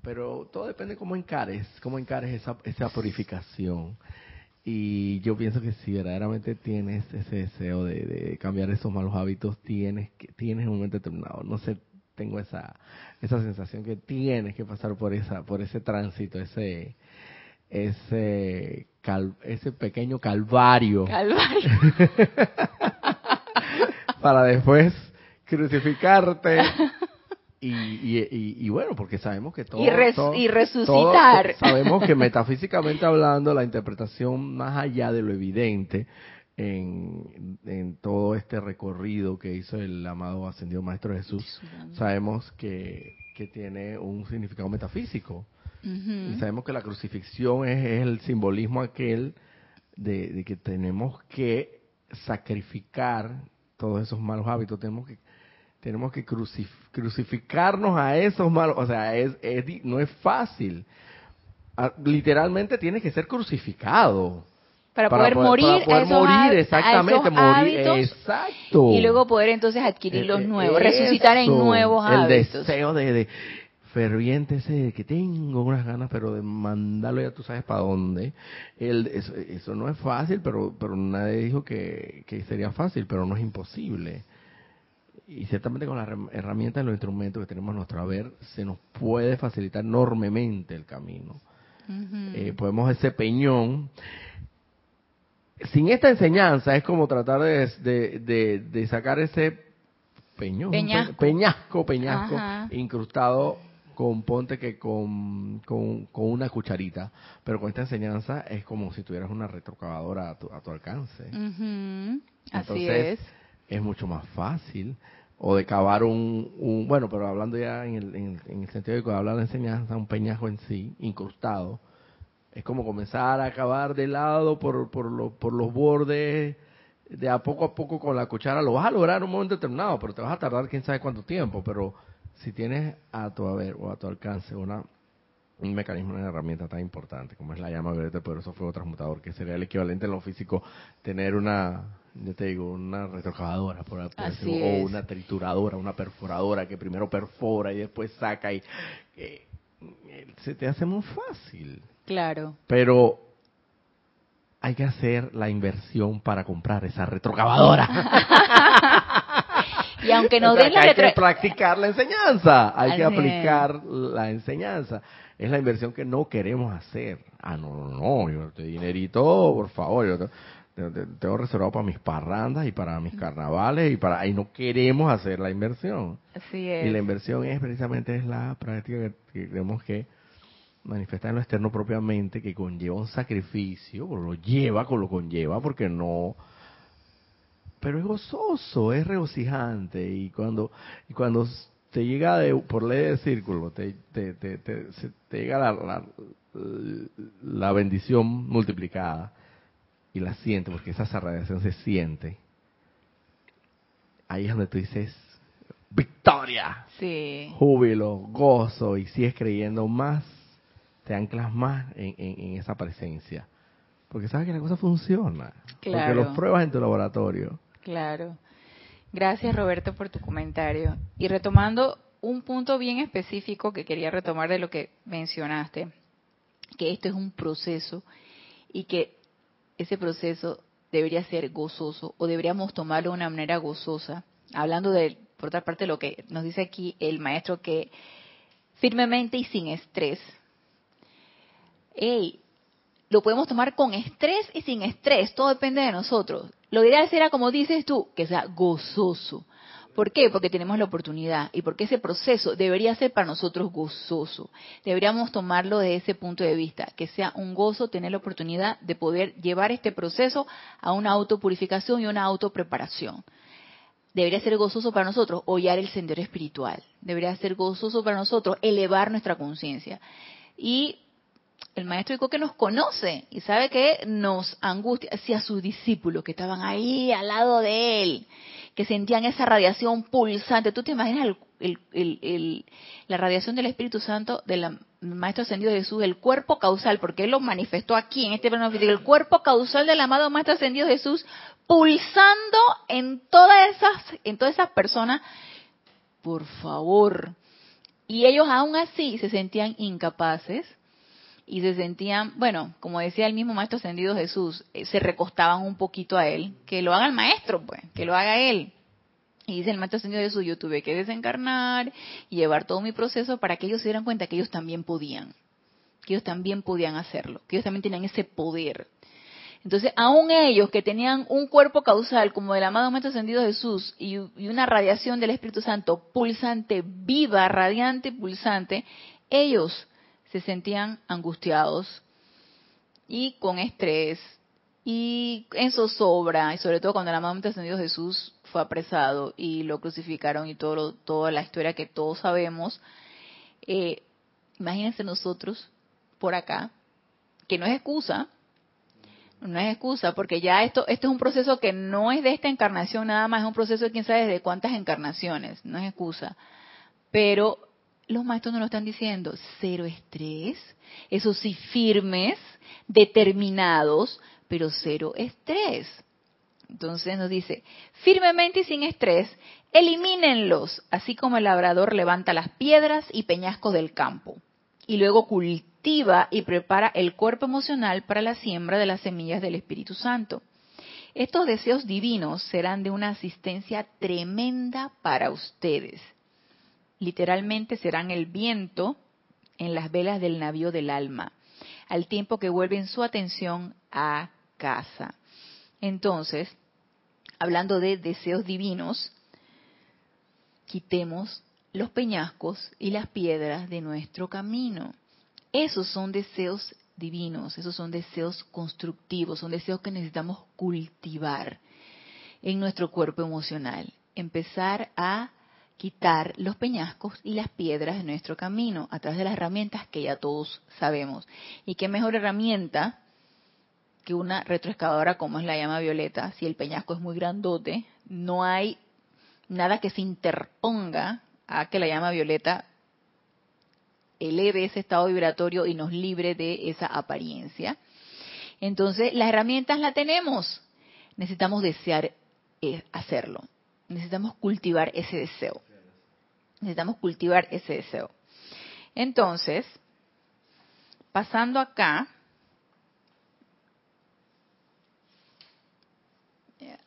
Pero todo depende cómo encares, cómo encares esa, esa purificación. Y yo pienso que si verdaderamente tienes ese deseo de, cambiar esos malos hábitos, tienes que tienes un momento determinado. No sé, tengo esa esa sensación que tienes que pasar por esa por ese tránsito, ese ese ese pequeño calvario. Calvario. para después crucificarte y, bueno, porque sabemos que todo... Y, resucitar. sabemos que metafísicamente hablando, la interpretación más allá de lo evidente en, en todo este recorrido que hizo el amado ascendido Maestro Jesús, sabemos que, que tiene un significado metafísico. Y sabemos que la crucifixión es, el simbolismo aquel de, de que tenemos que sacrificar todos esos malos hábitos, tenemos que tenemos que crucificarnos a esos malos, o sea, es, no es fácil. Ah, literalmente tiene que ser crucificado. Para, poder, morir, para poder morir, exactamente, morir, exacto. Y luego poder entonces adquirir los eh, nuevos, resucitar en nuevos hábitos. El deseo de, ferviente ese de que tengo unas ganas, pero de mandarlo ya tú sabes para dónde. El, eso, no es fácil, pero, pero nadie dijo que, que sería fácil, pero no es imposible y ciertamente con las herramientas y los instrumentos que tenemos a nuestro haber, se nos puede facilitar enormemente el camino. Eh, podemos ese peñón. Sin esta enseñanza es como tratar de, de, sacar ese peñón, peñasco, peñasco, incrustado con ponte que con, con, una cucharita, pero con esta enseñanza es como si tuvieras una retrocavadora a tu, a tu alcance. Así es. Es mucho más fácil. O de cavar un, bueno, pero hablando ya en el, en, el, sentido de que hablar de enseñanza, un peñajo en sí, incrustado, es como comenzar a cavar de lado por, por, por los bordes, de a poco a poco con la cuchara, lo vas a lograr en un momento determinado, pero te vas a tardar quién sabe cuánto tiempo, pero si tienes a tu haber o a tu alcance una un mecanismo, una herramienta tan importante como es la llama violeta poderoso fuego transmutador, que sería el equivalente en lo físico tener una yo te digo, una retrocavadora, por, o una trituradora, una perforadora que primero perfora y después saca y eh, se te hace muy fácil. Claro. Pero hay que hacer la inversión para comprar esa retrocavadora. y aunque no den la Hay que practicar la enseñanza, hay que aplicar la enseñanza. Es la inversión que no queremos hacer. Ah, no, no, no, yo te dinerito, por favor. Yo tengo reservado para mis parrandas y para mis carnavales y para ahí no queremos hacer la inversión. Así es. Y la inversión es precisamente es la práctica que, tenemos que manifestar en lo externo propiamente, que conlleva un sacrificio, o lo lleva, con lo conlleva, porque no pero es gozoso, es regocijante y cuando y cuando te llega de, por ley de círculo, te, te, te, te, llega la, la bendición multiplicada y la siente, porque esa radiación se siente, ahí es donde tú dices, victoria, sí. júbilo, gozo, y sigues creyendo más, te anclas más en, esa presencia. Porque sabes que la cosa funciona. Porque los pruebas en tu laboratorio. Claro. Gracias Roberto por tu comentario. Y retomando un punto bien específico que quería retomar de lo que mencionaste, que esto es un proceso y que ese proceso debería ser gozoso o deberíamos tomarlo de una manera gozosa. Hablando de, por otra parte, lo que nos dice aquí el maestro, que firmemente y sin estrés. Hey, lo podemos tomar con estrés y sin estrés, todo depende de nosotros. Lo ideal será, como dices tú, que sea gozoso. ¿Por qué? Porque tenemos la oportunidad y porque ese proceso debería ser para nosotros gozoso. Deberíamos tomarlo de ese punto de vista, que sea un gozo tener la oportunidad de poder llevar este proceso a una autopurificación y una autopreparación. Debería ser gozoso para nosotros hollar el sendero espiritual. Debería ser gozoso para nosotros elevar nuestra conciencia. Y el maestro que nos conoce y sabe que nos angustia hacia sus discípulos que estaban ahí al lado de él que sentían esa radiación pulsante. ¿Tú te imaginas la radiación del Espíritu Santo del Maestro Ascendido Jesús, el cuerpo causal, porque Él lo manifestó aquí en este plano físico, el cuerpo causal del amado Maestro Ascendido Jesús pulsando en todas esas, en todas esas personas? Por favor. Y ellos aún así se sentían incapaces y se sentían, bueno, como decía el mismo maestro ascendido Jesús, eh, se recostaban un poquito a él, que lo haga el maestro, pues, que lo haga él. Y dice el maestro ascendido Jesús, yo tuve que desencarnar y llevar todo mi proceso para que ellos se dieran cuenta que ellos también podían, que ellos también podían hacerlo, que ellos también tenían ese poder. Entonces, aún ellos que tenían un cuerpo causal como el amado Maestro Ascendido Jesús y, una radiación del Espíritu Santo pulsante, viva, radiante, pulsante, ellos se sentían angustiados y con estrés y en zozobra, y sobre todo cuando el amado Ascendido Jesús fue apresado y lo crucificaron y todo toda la historia que todos sabemos. Eh, imagínense nosotros por acá, que no es excusa, no es excusa, porque ya esto, esto es un proceso que no es de esta encarnación nada más, es un proceso de quién sabe de cuántas encarnaciones, no es excusa. Pero los maestros nos lo están diciendo, cero estrés, eso sí, firmes, determinados, pero cero estrés. Entonces nos dice, firmemente y sin estrés, elimínenlos, así como el labrador levanta las piedras y peñascos del campo, y luego cultiva y prepara el cuerpo emocional para la siembra de las semillas del Espíritu Santo. Estos deseos divinos serán de una asistencia tremenda para ustedes. Literalmente serán el viento en las velas del navío del alma, al tiempo que vuelven su atención a casa. Entonces, hablando de deseos divinos, quitemos los peñascos y las piedras de nuestro camino. Esos son deseos divinos, esos son deseos constructivos, son deseos que necesitamos cultivar en nuestro cuerpo emocional. Empezar a quitar los peñascos y las piedras de nuestro camino a través de las herramientas que ya todos sabemos. ¿Y qué mejor herramienta que una retroexcavadora como es la llama violeta, si el peñasco es muy grandote, no hay nada que se interponga a que la llama violeta eleve ese estado vibratorio y nos libre de esa apariencia. Entonces, las herramientas las tenemos. Necesitamos desear eh, hacerlo. Necesitamos cultivar ese deseo. Necesitamos cultivar ese deseo. Entonces, pasando acá,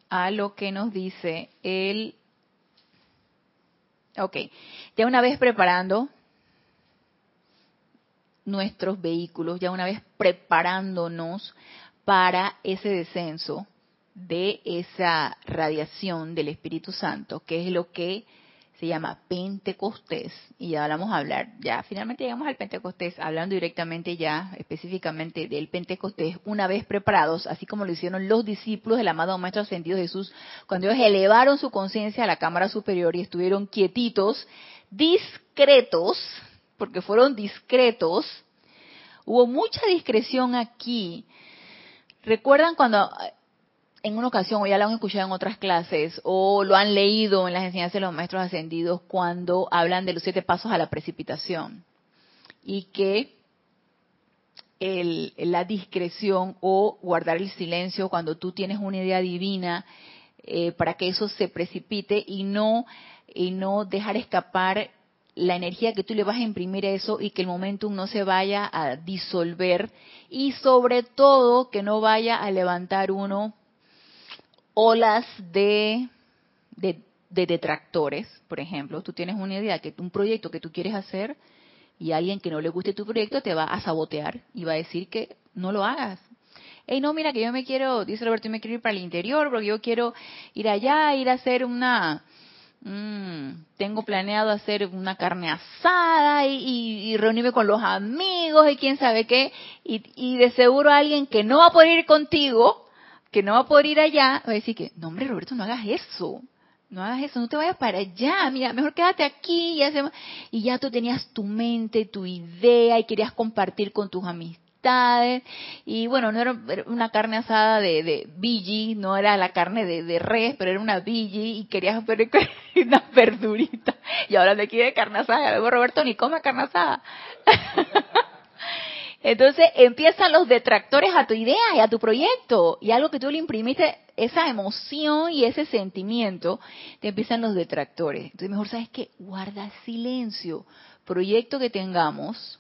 a lo que nos dice el... Ok, ya una vez preparando nuestros vehículos, ya una vez preparándonos para ese descenso de esa radiación del Espíritu Santo, que es lo que se llama Pentecostés y ya vamos a hablar, ya finalmente llegamos al Pentecostés, hablando directamente ya específicamente del Pentecostés, una vez preparados, así como lo hicieron los discípulos del amado Maestro Ascendido Jesús, cuando ellos elevaron su conciencia a la cámara superior y estuvieron quietitos, discretos, porque fueron discretos, hubo mucha discreción aquí. ¿Recuerdan cuando en una ocasión, o ya lo han escuchado en otras clases, o lo han leído en las enseñanzas de los maestros ascendidos cuando hablan de los siete pasos a la precipitación. Y que la discreción o guardar el silencio cuando tú tienes una idea divina eh, para que eso se precipite y no, y no dejar escapar la energía que tú le vas a imprimir a eso y que el momentum no se vaya a disolver y sobre todo que no vaya a levantar uno olas de, de, detractores, por ejemplo, tú tienes una idea, que un proyecto que tú quieres hacer y alguien que no le guste tu proyecto te va a sabotear y va a decir que no lo hagas. Hey, no, mira que yo me quiero, dice Roberto, yo me quiero ir para el interior porque yo quiero ir allá, ir a hacer una, mm, tengo planeado hacer una carne asada y, reunirme con los amigos y quién sabe qué, y de seguro alguien que no va a poder ir contigo que no va a poder ir allá, va a decir que, no hombre Roberto, no hagas eso, no hagas eso, no te vayas para allá, mira, mejor quédate aquí y, y ya tú tenías tu mente, tu idea y querías compartir con tus amistades. Y bueno, no era una carne asada de, de no era la carne de, de res, pero era una biji y querías ver una verdurita. Y ahora de aquí de carne asada, Roberto ni come carne asada. Entonces empiezan los detractores a tu idea y a tu proyecto. Y algo que tú le imprimiste, esa emoción y ese sentimiento, te empiezan los detractores. Entonces mejor sabes que guarda silencio. Proyecto que tengamos,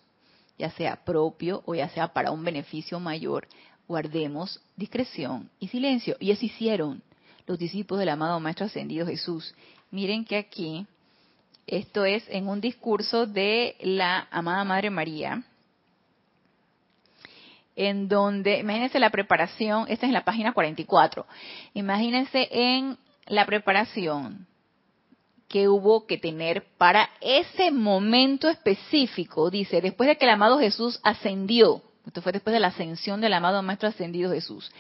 ya sea propio o ya sea para un beneficio mayor, guardemos discreción y silencio. Y eso hicieron los discípulos del amado Maestro Ascendido Jesús. Miren que aquí, esto es en un discurso de la amada Madre María, en donde, imagínense la preparación, esta es la página 44, imagínense en la preparación que hubo que tener para ese momento específico, dice, después de que el amado Jesús ascendió, esto fue después de la ascensión del amado Maestro Ascendido Jesús.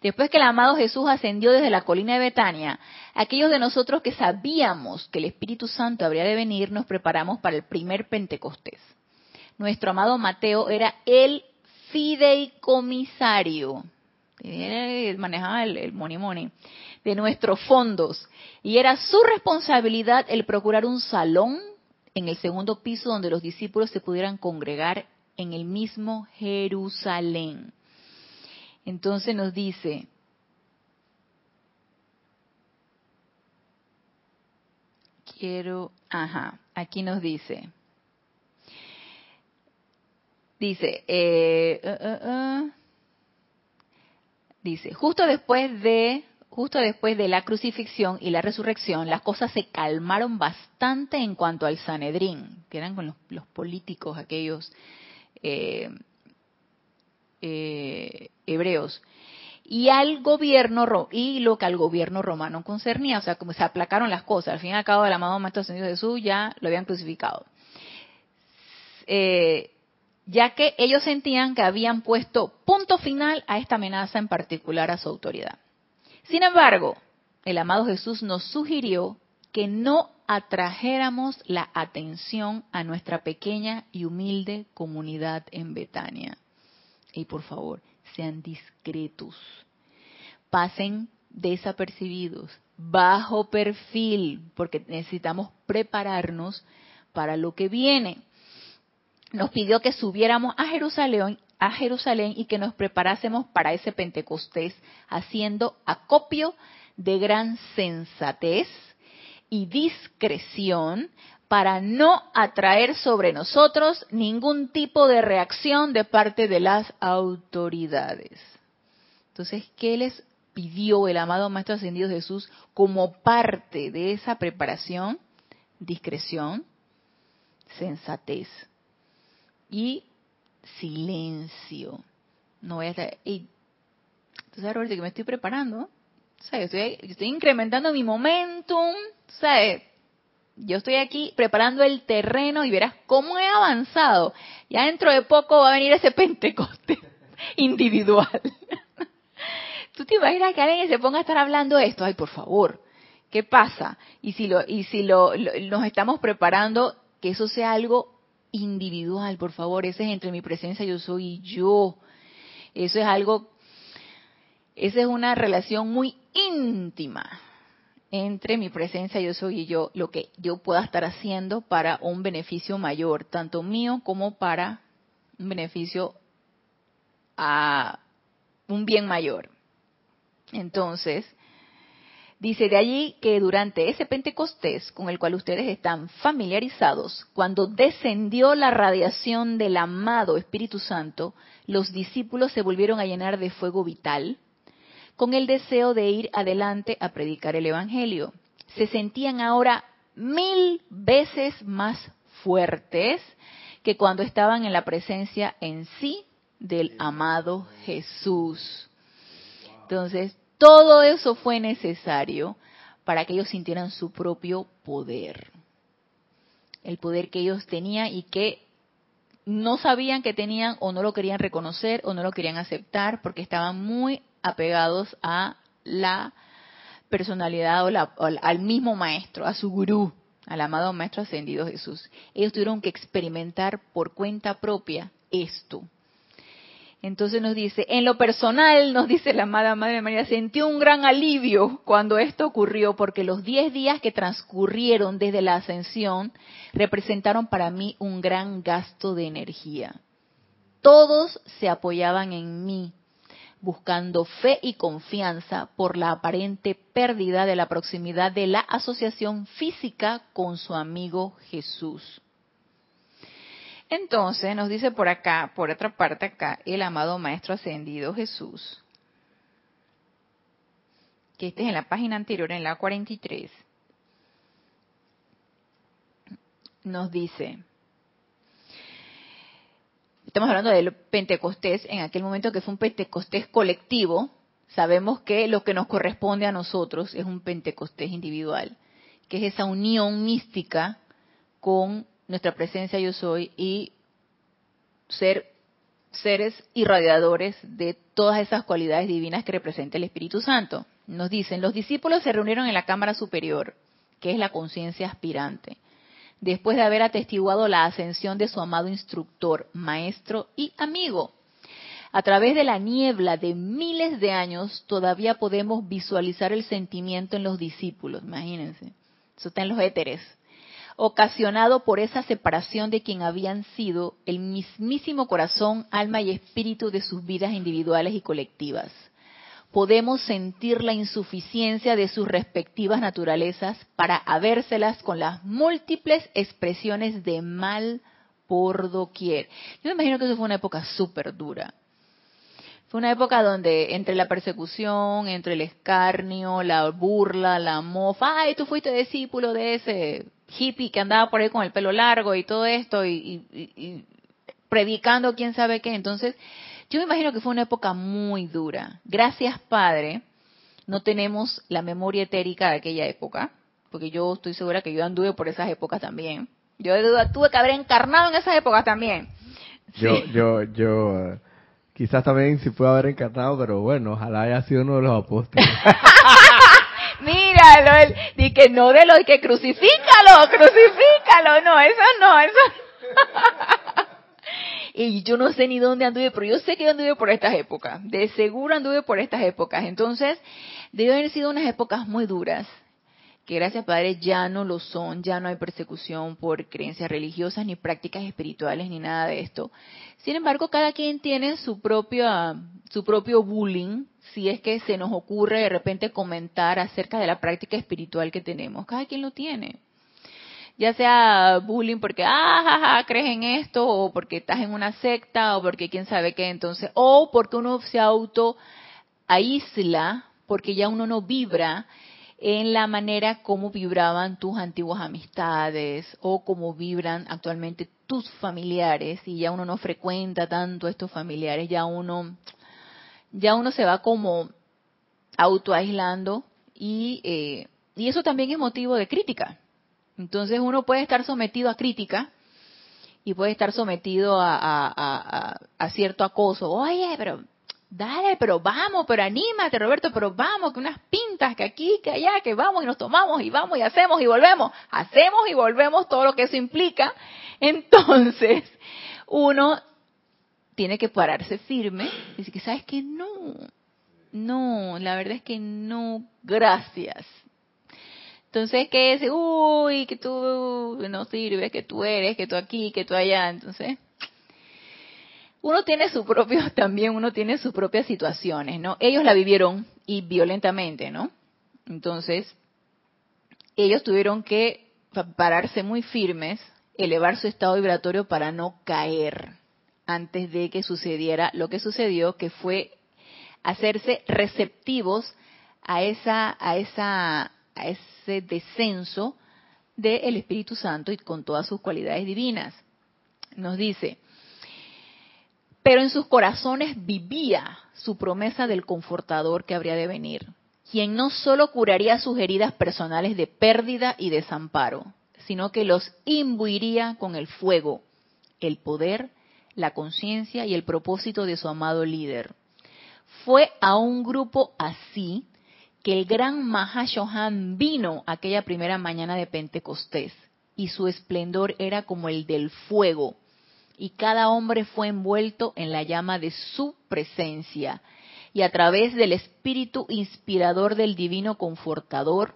Después que el amado Jesús ascendió desde la colina de Betania, aquellos de nosotros que sabíamos que el Espíritu Santo habría de venir, nos preparamos para el primer Pentecostés. Nuestro amado Mateo era el fideicomisario. Manejaba el, el money money de nuestros fondos. Y era su responsabilidad el procurar un salón en el segundo piso donde los discípulos se pudieran congregar en el mismo Jerusalén. Entonces nos dice, quiero, ajá, aquí nos dice, dice, eh, uh, uh, dice, justo después de justo después de la crucifixión y la resurrección, las cosas se calmaron bastante en cuanto al Sanedrín, que eran con los políticos aquellos eh, eh, hebreos. Y al gobierno y lo que al gobierno romano concernía, o sea, como se aplacaron las cosas, al fin y al cabo el amado Maestro Ascendido Jesús ya lo habían crucificado. Eh, ya que ellos sentían que habían puesto punto final a esta amenaza en particular a su autoridad. Sin embargo, el amado Jesús nos sugirió que no atrajéramos la atención a nuestra pequeña y humilde comunidad en Betania. Y por favor, sean discretos. Pasen desapercibidos, bajo perfil, porque necesitamos prepararnos para lo que viene. Nos pidió que subiéramos a Jerusalén, y que nos preparásemos para ese Pentecostés, haciendo acopio de gran sensatez, y discreción para no atraer sobre nosotros ningún tipo de reacción de parte de las autoridades. Entonces, ¿qué les pidió el amado Maestro Ascendido Jesús como parte de esa preparación? Discreción, sensatez y silencio. No voy a estar, y, tú sabes, Roberto, que me estoy preparando. Estoy, estoy incrementando mi momentum, ¿sabes? Yo estoy aquí preparando el terreno y verás cómo he avanzado. Ya dentro de poco va a venir ese Pentecoste individual. ¿Tú te imaginas que alguien se ponga a estar hablando esto? Ay, por favor, ¿qué pasa? Y si lo, y si lo, nos estamos preparando, que eso sea algo individual, por favor, ese es entre mi presencia yo soy yo. Eso es algo, esa es una relación muy íntima entre mi presencia yo soy y yo, lo que yo pueda estar haciendo para un beneficio mayor, tanto mío como para un beneficio a un bien mayor. Entonces, dice de allí que durante ese Pentecostés con el cual ustedes están familiarizados, cuando descendió la radiación del amado Espíritu Santo, los discípulos se volvieron a llenar de fuego vital con el deseo de ir adelante a predicar el Evangelio. Se sentían ahora mil veces más fuertes que cuando estaban en la presencia en sí del amado Jesús. Entonces, todo eso fue necesario para que ellos sintieran su propio poder. El poder que ellos tenían y que no sabían que tenían o no lo querían reconocer o no lo querían aceptar porque estaban muy apegados a la personalidad o, al mismo maestro, a su gurú, al amado maestro ascendido Jesús. Ellos tuvieron que experimentar por cuenta propia esto. Entonces nos dice, en lo personal, nos dice la amada Madre María, sentí un gran alivio cuando esto ocurrió, porque los diez días que transcurrieron desde la ascensión representaron para mí un gran gasto de energía. Todos se apoyaban en mí, buscando fe y confianza por la aparente pérdida de la proximidad de la asociación física con su amigo Jesús. Entonces nos dice por acá, por otra parte acá, el amado Maestro Ascendido Jesús, que este es en la página anterior, en la 43, nos dice, estamos hablando del Pentecostés, en aquel momento que fue un Pentecostés colectivo, sabemos que lo que nos corresponde a nosotros es un Pentecostés individual, que es esa unión mística con nuestra presencia yo soy y ser seres irradiadores de todas esas cualidades divinas que representa el Espíritu Santo. Nos dicen, los discípulos se reunieron en la cámara superior, que es la conciencia aspirante, después de haber atestiguado la ascensión de su amado instructor, maestro y amigo. A través de la niebla de miles de años todavía podemos visualizar el sentimiento en los discípulos, imagínense. Eso está en los éteres ocasionado por esa separación de quien habían sido el mismísimo corazón, alma y espíritu de sus vidas individuales y colectivas. Podemos sentir la insuficiencia de sus respectivas naturalezas para habérselas con las múltiples expresiones de mal por doquier. Yo me imagino que eso fue una época súper dura. Fue una época donde entre la persecución, entre el escarnio, la burla, la mofa, ay, tú fuiste discípulo de ese hippie que andaba por ahí con el pelo largo y todo esto y, predicando quién sabe qué. Entonces, yo me imagino que fue una época muy dura. Gracias, Padre, no tenemos la memoria etérica de aquella época, porque yo estoy segura que yo anduve por esas épocas también. Yo tuve que haber encarnado en esas épocas también. Yo, yo, yo, quizás también sí puedo haber encarnado, pero bueno, ojalá haya sido uno de los apóstoles. Míralo, él di que no de lo que crucifícalo, crucifícalo, no, eso no, eso. y yo no sé ni dónde anduve, pero yo sé que anduve por estas épocas, de seguro anduve por estas épocas. Entonces, debe haber sido unas épocas muy duras, que gracias Padre ya no lo son, ya no hay persecución por creencias religiosas, ni prácticas espirituales, ni nada de esto. Sin embargo, cada quien tiene su propio, su propio bullying, si es que se nos ocurre de repente comentar acerca de la práctica espiritual que tenemos. Cada quien lo tiene. Ya sea bullying porque, ah, crees en esto, o porque estás en una secta, o porque quién sabe qué, entonces, o porque uno se auto aísla, porque ya uno no vibra en la manera como vibraban tus antiguas amistades o como vibran actualmente tus familiares y ya uno no frecuenta tanto a estos familiares, ya uno ya uno se va como autoaislando y, eh, y eso también es motivo de crítica. Entonces uno puede estar sometido a crítica y puede estar sometido a, a, a, cierto acoso. Oye, pero dale, pero vamos, pero anímate, Roberto, pero vamos, que unas pintas, que aquí, que allá, que vamos y nos tomamos y vamos y hacemos y volvemos. Hacemos y volvemos todo lo que eso implica. Entonces, uno tiene que pararse firme y decir que sabes que no, no, la verdad es que no, gracias. Entonces, ¿qué es? Uy, que tú no sirves, que tú eres, que tú aquí, que tú allá. Entonces, uno tiene su propio, también uno tiene sus propias situaciones, ¿no? Ellos la vivieron y violentamente, ¿no? Entonces, ellos tuvieron que pararse muy firmes, elevar su estado vibratorio para no caer antes de que sucediera lo que sucedió, que fue hacerse receptivos a esa, a esa, a ese descenso del Espíritu Santo y con todas sus cualidades divinas. Nos dice, pero en sus corazones vivía su promesa del confortador que habría de venir, quien no solo curaría sus heridas personales de pérdida y desamparo, sino que los imbuiría con el fuego, el poder la conciencia y el propósito de su amado líder. Fue a un grupo así que el gran Mahashohan vino aquella primera mañana de Pentecostés y su esplendor era como el del fuego y cada hombre fue envuelto en la llama de su presencia y a través del espíritu inspirador del divino confortador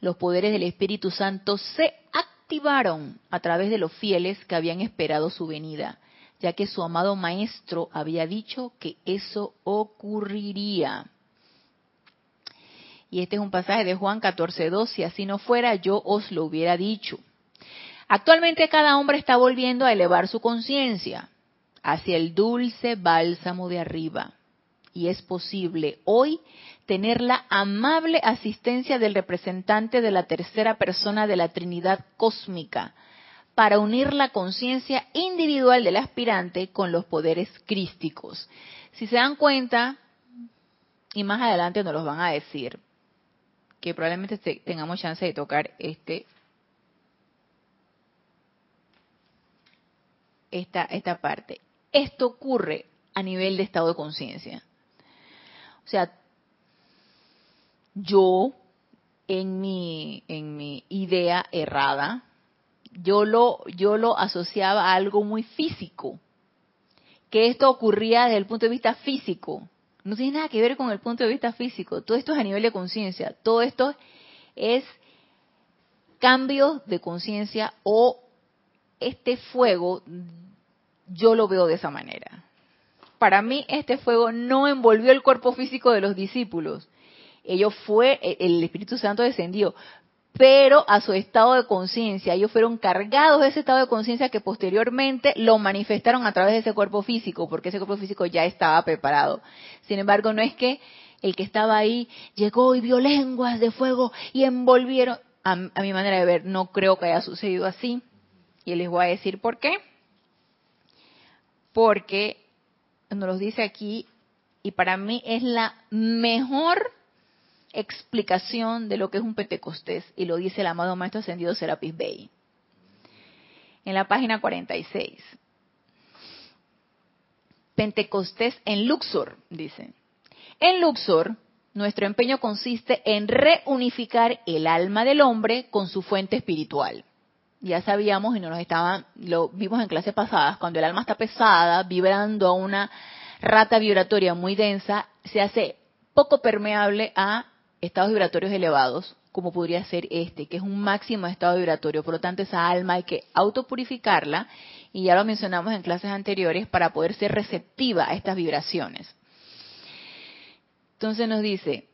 los poderes del Espíritu Santo se activaron a través de los fieles que habían esperado su venida ya que su amado maestro había dicho que eso ocurriría. Y este es un pasaje de Juan 14.2, si así no fuera, yo os lo hubiera dicho. Actualmente cada hombre está volviendo a elevar su conciencia hacia el dulce bálsamo de arriba. Y es posible hoy tener la amable asistencia del representante de la tercera persona de la Trinidad cósmica para unir la conciencia individual del aspirante con los poderes crísticos. Si se dan cuenta, y más adelante nos los van a decir, que probablemente tengamos chance de tocar este esta, esta parte. Esto ocurre a nivel de estado de conciencia. O sea, yo en mi, en mi idea errada, yo lo, yo lo asociaba a algo muy físico, que esto ocurría desde el punto de vista físico. No tiene nada que ver con el punto de vista físico. Todo esto es a nivel de conciencia. Todo esto es cambio de conciencia o este fuego, yo lo veo de esa manera. Para mí este fuego no envolvió el cuerpo físico de los discípulos. Ellos fue, el Espíritu Santo descendió, pero a su estado de conciencia. Ellos fueron cargados de ese estado de conciencia que posteriormente lo manifestaron a través de ese cuerpo físico, porque ese cuerpo físico ya estaba preparado. Sin embargo, no es que el que estaba ahí llegó y vio lenguas de fuego y envolvieron. A, mi manera de ver, no creo que haya sucedido así. Y les voy a decir por qué. Porque nos lo dice aquí, y para mí es la mejor explicación de lo que es un Pentecostés y lo dice el amado Maestro Ascendido Serapis Bey. En la página 46. Pentecostés en Luxor, dice. En Luxor, nuestro empeño consiste en reunificar el alma del hombre con su fuente espiritual. Ya sabíamos y no nos estaban, lo vimos en clases pasadas, cuando el alma está pesada, vibrando a una rata vibratoria muy densa, se hace poco permeable a estados vibratorios elevados, como podría ser este, que es un máximo estado vibratorio. Por lo tanto, esa alma hay que autopurificarla, y ya lo mencionamos en clases anteriores, para poder ser receptiva a estas vibraciones. Entonces nos dice,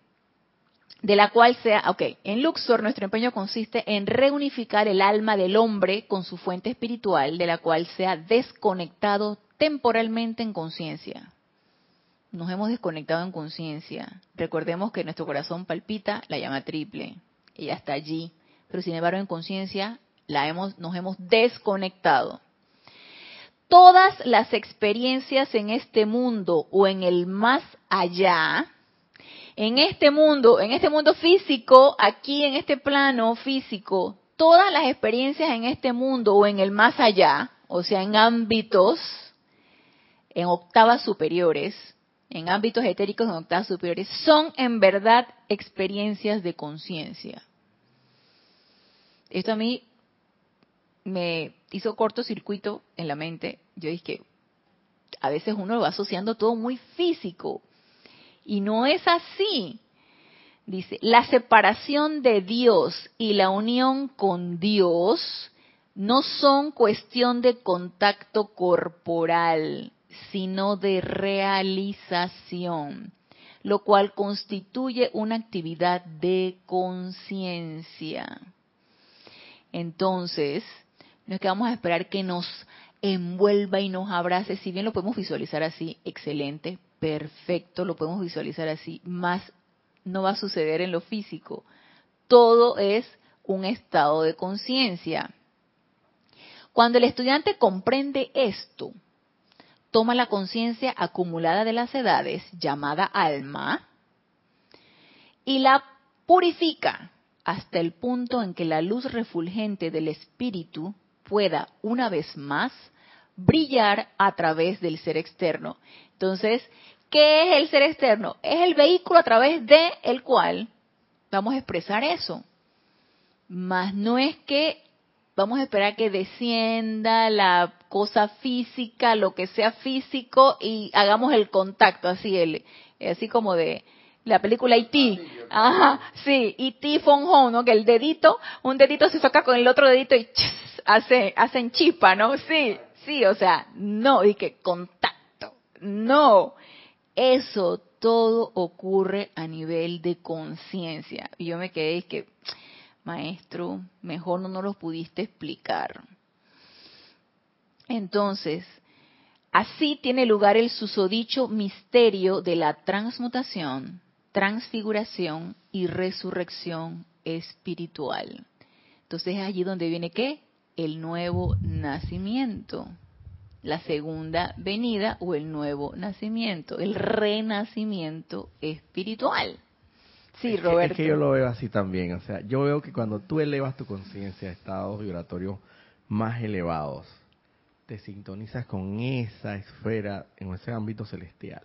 de la cual sea, ok, en Luxor nuestro empeño consiste en reunificar el alma del hombre con su fuente espiritual, de la cual sea desconectado temporalmente en conciencia nos hemos desconectado en conciencia. Recordemos que nuestro corazón palpita la llama triple. Ella está allí. Pero sin embargo en conciencia la hemos, nos hemos desconectado. Todas las experiencias en este mundo o en el más allá, en este mundo, en este mundo físico, aquí en este plano físico, todas las experiencias en este mundo o en el más allá, o sea, en ámbitos, en octavas superiores, en ámbitos etéricos en octavas superiores son en verdad experiencias de conciencia. Esto a mí me hizo cortocircuito en la mente. Yo dije, a veces uno lo va asociando todo muy físico y no es así. Dice, la separación de Dios y la unión con Dios no son cuestión de contacto corporal, sino de realización, lo cual constituye una actividad de conciencia. Entonces, no es que vamos a esperar que nos envuelva y nos abrace, si bien lo podemos visualizar así, excelente, perfecto, lo podemos visualizar así, más no va a suceder en lo físico. Todo es un estado de conciencia. Cuando el estudiante comprende esto, toma la conciencia acumulada de las edades, llamada alma, y la purifica hasta el punto en que la luz refulgente del espíritu pueda una vez más brillar a través del ser externo. Entonces, ¿qué es el ser externo? Es el vehículo a través de el cual vamos a expresar eso. Mas no es que vamos a esperar que descienda la cosa física, lo que sea físico y hagamos el contacto así el así como de la película E.T. Ajá, sí, E.T. Phone Home, ¿no? Que el dedito, un dedito se saca con el otro dedito y hace hacen chispa, ¿no? Sí, sí, o sea, no, y que contacto. No. Eso todo ocurre a nivel de conciencia. Y yo me quedé y que maestro, mejor no nos los pudiste explicar. Entonces, así tiene lugar el susodicho misterio de la transmutación, transfiguración y resurrección espiritual. Entonces es allí donde viene qué? El nuevo nacimiento, la segunda venida o el nuevo nacimiento, el renacimiento espiritual. Sí, Roberto. es que yo lo veo así también, o sea, yo veo que cuando tú elevas tu conciencia a estados vibratorios más elevados, te sintonizas con esa esfera, en ese ámbito celestial.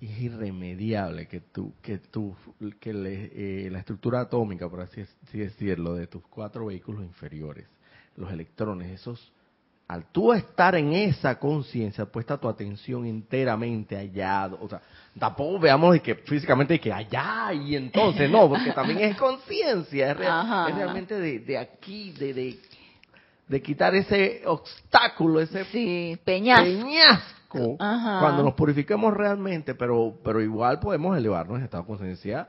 Y es irremediable que tú, que tú, que eh, la estructura atómica, por así, decirlo, de tus cuatro vehículos inferiores, los electrones, esos, al tú estar en esa conciencia, puesta tu atención enteramente allá, o sea, tampoco veamos que físicamente que allá y entonces, no, porque también es conciencia, es, realmente de, de aquí, de, de de quitar ese obstáculo, ese peñasco, cuando nos purifiquemos realmente, pero, pero igual podemos elevarnos en estado de conciencia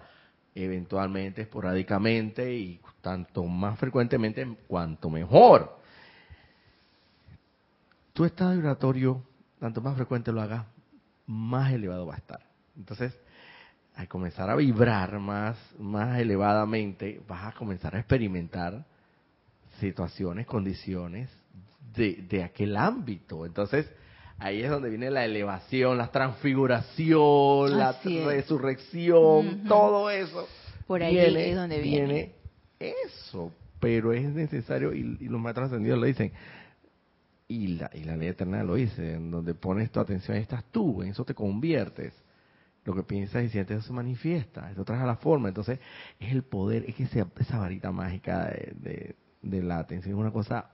eventualmente, esporádicamente y tanto más frecuentemente, cuanto mejor. Tu estado vibratorio, tanto más frecuente lo hagas, más elevado va a estar. Entonces, al comenzar a vibrar más, más elevadamente, vas a comenzar a experimentar situaciones, condiciones de, de aquel ámbito. Entonces, ahí es donde viene la elevación, la transfiguración, la resurrección, todo eso. Por ahí es donde viene. eso, pero es necesario, y, los maestros ascendidos lo dicen, y la, y la ley eterna lo dice, en donde pones tu atención, ahí estás tú, en eso te conviertes. Lo que piensas y sientes eso se manifiesta, eso trae a la forma. Entonces, es el poder, es que esa, esa varita mágica de, de la atención es una cosa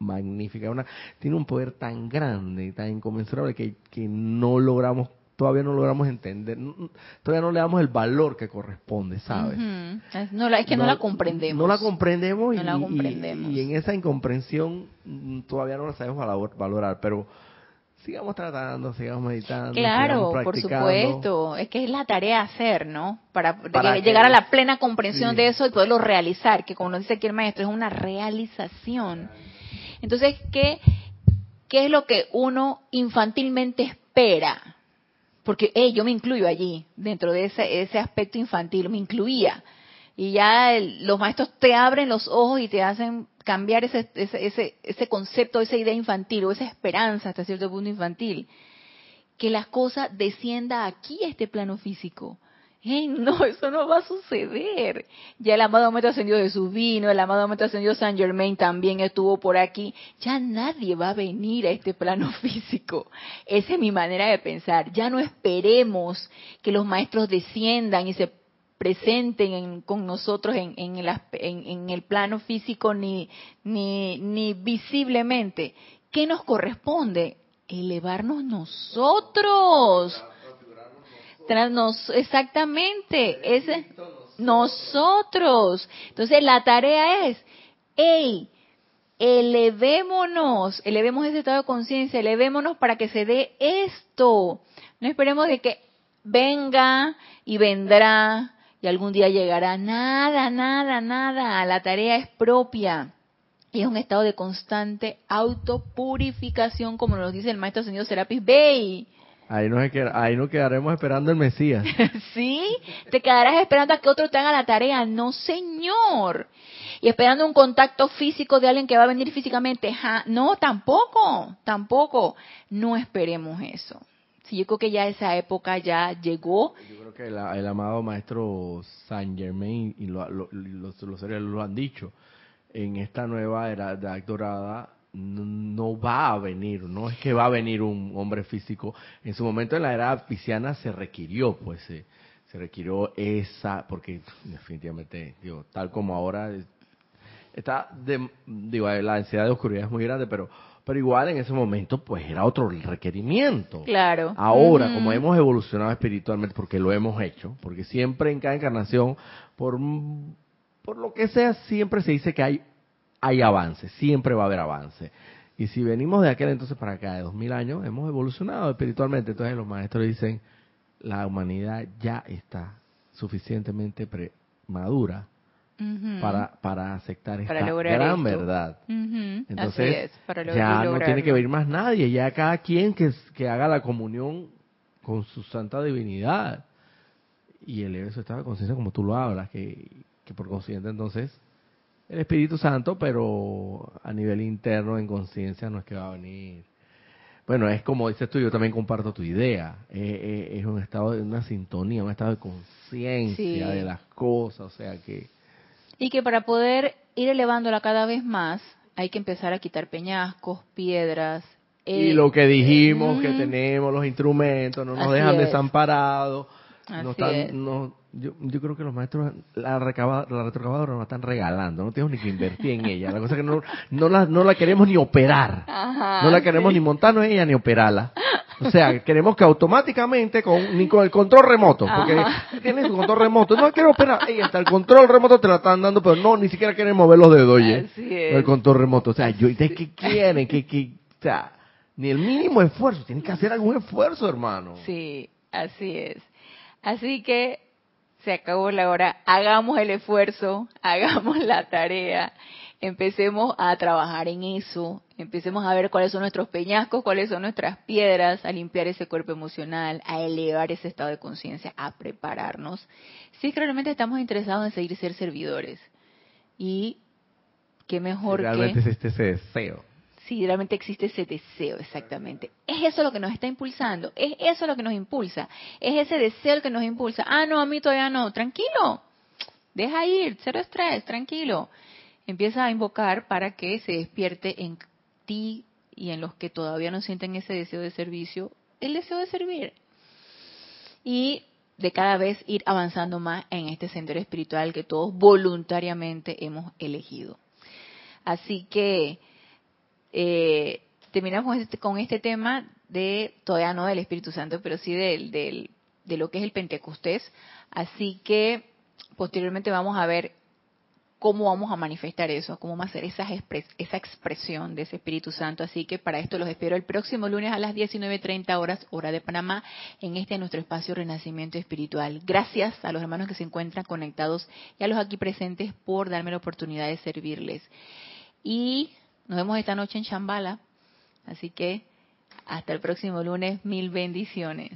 magnífica, una, tiene un poder tan grande, tan inconmensurable que, que no logramos todavía no logramos entender, todavía no le damos el valor que corresponde, ¿sabes? no, es que no, la comprendemos. No la comprendemos, y, y, en esa incomprensión mm, todavía no la sabemos valorar, pero sigamos tratando, sigamos meditando. Claro, por supuesto. Es que es la tarea hacer, ¿no? Para, llegar a la plena comprensión de eso y poderlo realizar, que como nos dice aquí el maestro, es una realización. Entonces, ¿qué, qué es lo que uno infantilmente espera? Porque hey, yo me incluyo allí, dentro de ese, ese aspecto infantil, me incluía. Y ya los maestros te abren los ojos y te hacen cambiar ese, ese, ese, concepto, esa idea infantil o esa esperanza hasta cierto punto infantil, que las cosas descienda aquí a este plano físico. No, eso no va a suceder. Ya el amado Maestro Ascendido Jesús vino, el amado Maestro Ascendido San Germain también estuvo por aquí. Ya nadie va a venir a este plano físico. Esa es mi manera de pensar. Ya no esperemos que los maestros desciendan y se presenten con nosotros en, en, el, en, el, plano físico ni, ni, ni visiblemente. ¿Qué nos corresponde? Elevarnos nosotros. Nos, exactamente, ese, nosotros. Entonces la tarea es, hey, elevémonos, elevemos ese estado de conciencia, elevémonos para que se dé esto. No esperemos de que venga y vendrá y algún día llegará. Nada, nada, nada. La tarea es propia. Y es un estado de constante autopurificación, como nos dice el maestro señor Serapis Bey. Ahí nos, ahí nos quedaremos esperando el Mesías. ¿Sí? Te quedarás esperando a que otro te haga la tarea. No, señor. Y esperando un contacto físico de alguien que va a venir físicamente. No, tampoco, tampoco. No esperemos eso. Sí, yo creo que ya esa época ya llegó. Yo creo que el, amado maestro Saint Germain y los, los lo han dicho, en esta nueva era de dorada no va a venir, no es que va a venir un hombre físico. En su momento en la era pisciana se requirió, pues se, se requirió esa, porque definitivamente, digo, tal como ahora está, de, digo, la ansiedad de oscuridad es muy grande, pero pero igual en ese momento pues era otro requerimiento. Claro. Ahora, como hemos evolucionado espiritualmente, porque lo hemos hecho, porque siempre en cada encarnación, por, por lo que sea, siempre se dice que hay, hay avance, siempre va a haber avance. Y si venimos de aquel entonces para acá, de dos mil años, hemos evolucionado espiritualmente. Entonces los maestros dicen, la humanidad ya está suficientemente madura para, para aceptar esta gran verdad. Entonces, ya no tiene que venir más nadie, ya cada quien que, que haga la comunión con su santa divinidad y eleve su estado de conciencia como tú lo hablas, que, que por consiguiente entonces el Espíritu Santo, pero a nivel interno en conciencia no es que va a venir. Bueno, es como dices tú, yo también comparto tu idea. Eh, eh, es un estado de una sintonía, un estado de conciencia de las cosas, o sea que y que para poder ir elevándola cada vez más, hay que empezar a quitar peñascos, piedras. y lo que dijimos, que tenemos los instrumentos, no nos dejan desamparados. No están, no, yo, yo creo que los maestros, la, la retrocavadora nos están regalando, no tenemos ni que invertir en ella. La cosa es que no, no, la, no la queremos ni operar. no la queremos ni montarnos en ella ni operarla. O sea, queremos que automáticamente, con, ni con el control remoto, porque tienes tu control remoto, no quiero operar, ahí está, el control remoto te la están dando, pero no, ni siquiera quieren mover los dedos, oye, el control remoto. O sea, yo, ¿de qué quieren? ¿Qué, qué, o sea, ni el mínimo esfuerzo, tienen que hacer algún esfuerzo, hermano. Sí, así es. Así que se acabó la hora, hagamos el esfuerzo, hagamos la tarea, empecemos a trabajar en eso, empecemos a ver cuáles son nuestros peñascos, cuáles son nuestras piedras, a limpiar ese cuerpo emocional, a elevar ese estado de conciencia, a prepararnos. Si es que realmente estamos interesados en seguir ser servidores. Y qué mejor realmente que... ese deseo. Si realmente existe ese deseo, exactamente. Es eso lo que nos está impulsando, es eso lo que nos impulsa, es ese deseo que nos impulsa. Ah, no, a mí todavía no, tranquilo, deja ir, cero estrés, tranquilo. Empieza a invocar para que se despierte en ti y en los que todavía no sienten ese deseo de servicio, el deseo de servir. Y de cada vez ir avanzando más en este sendero espiritual que todos voluntariamente hemos elegido. Así que eh, terminamos este, con este tema de, todavía no del Espíritu Santo, pero sí del, del, de lo que es el Pentecostés. Así que posteriormente vamos a ver cómo vamos a manifestar eso, cómo vamos a hacer esa, esa expresión de ese Espíritu Santo. Así que para esto los espero el próximo lunes a las 19.30 horas, hora de Panamá, en este nuestro espacio Renacimiento Espiritual. Gracias a los hermanos que se encuentran conectados y a los aquí presentes por darme la oportunidad de servirles. Y nos vemos esta noche en Chambala. Así que hasta el próximo lunes. Mil bendiciones.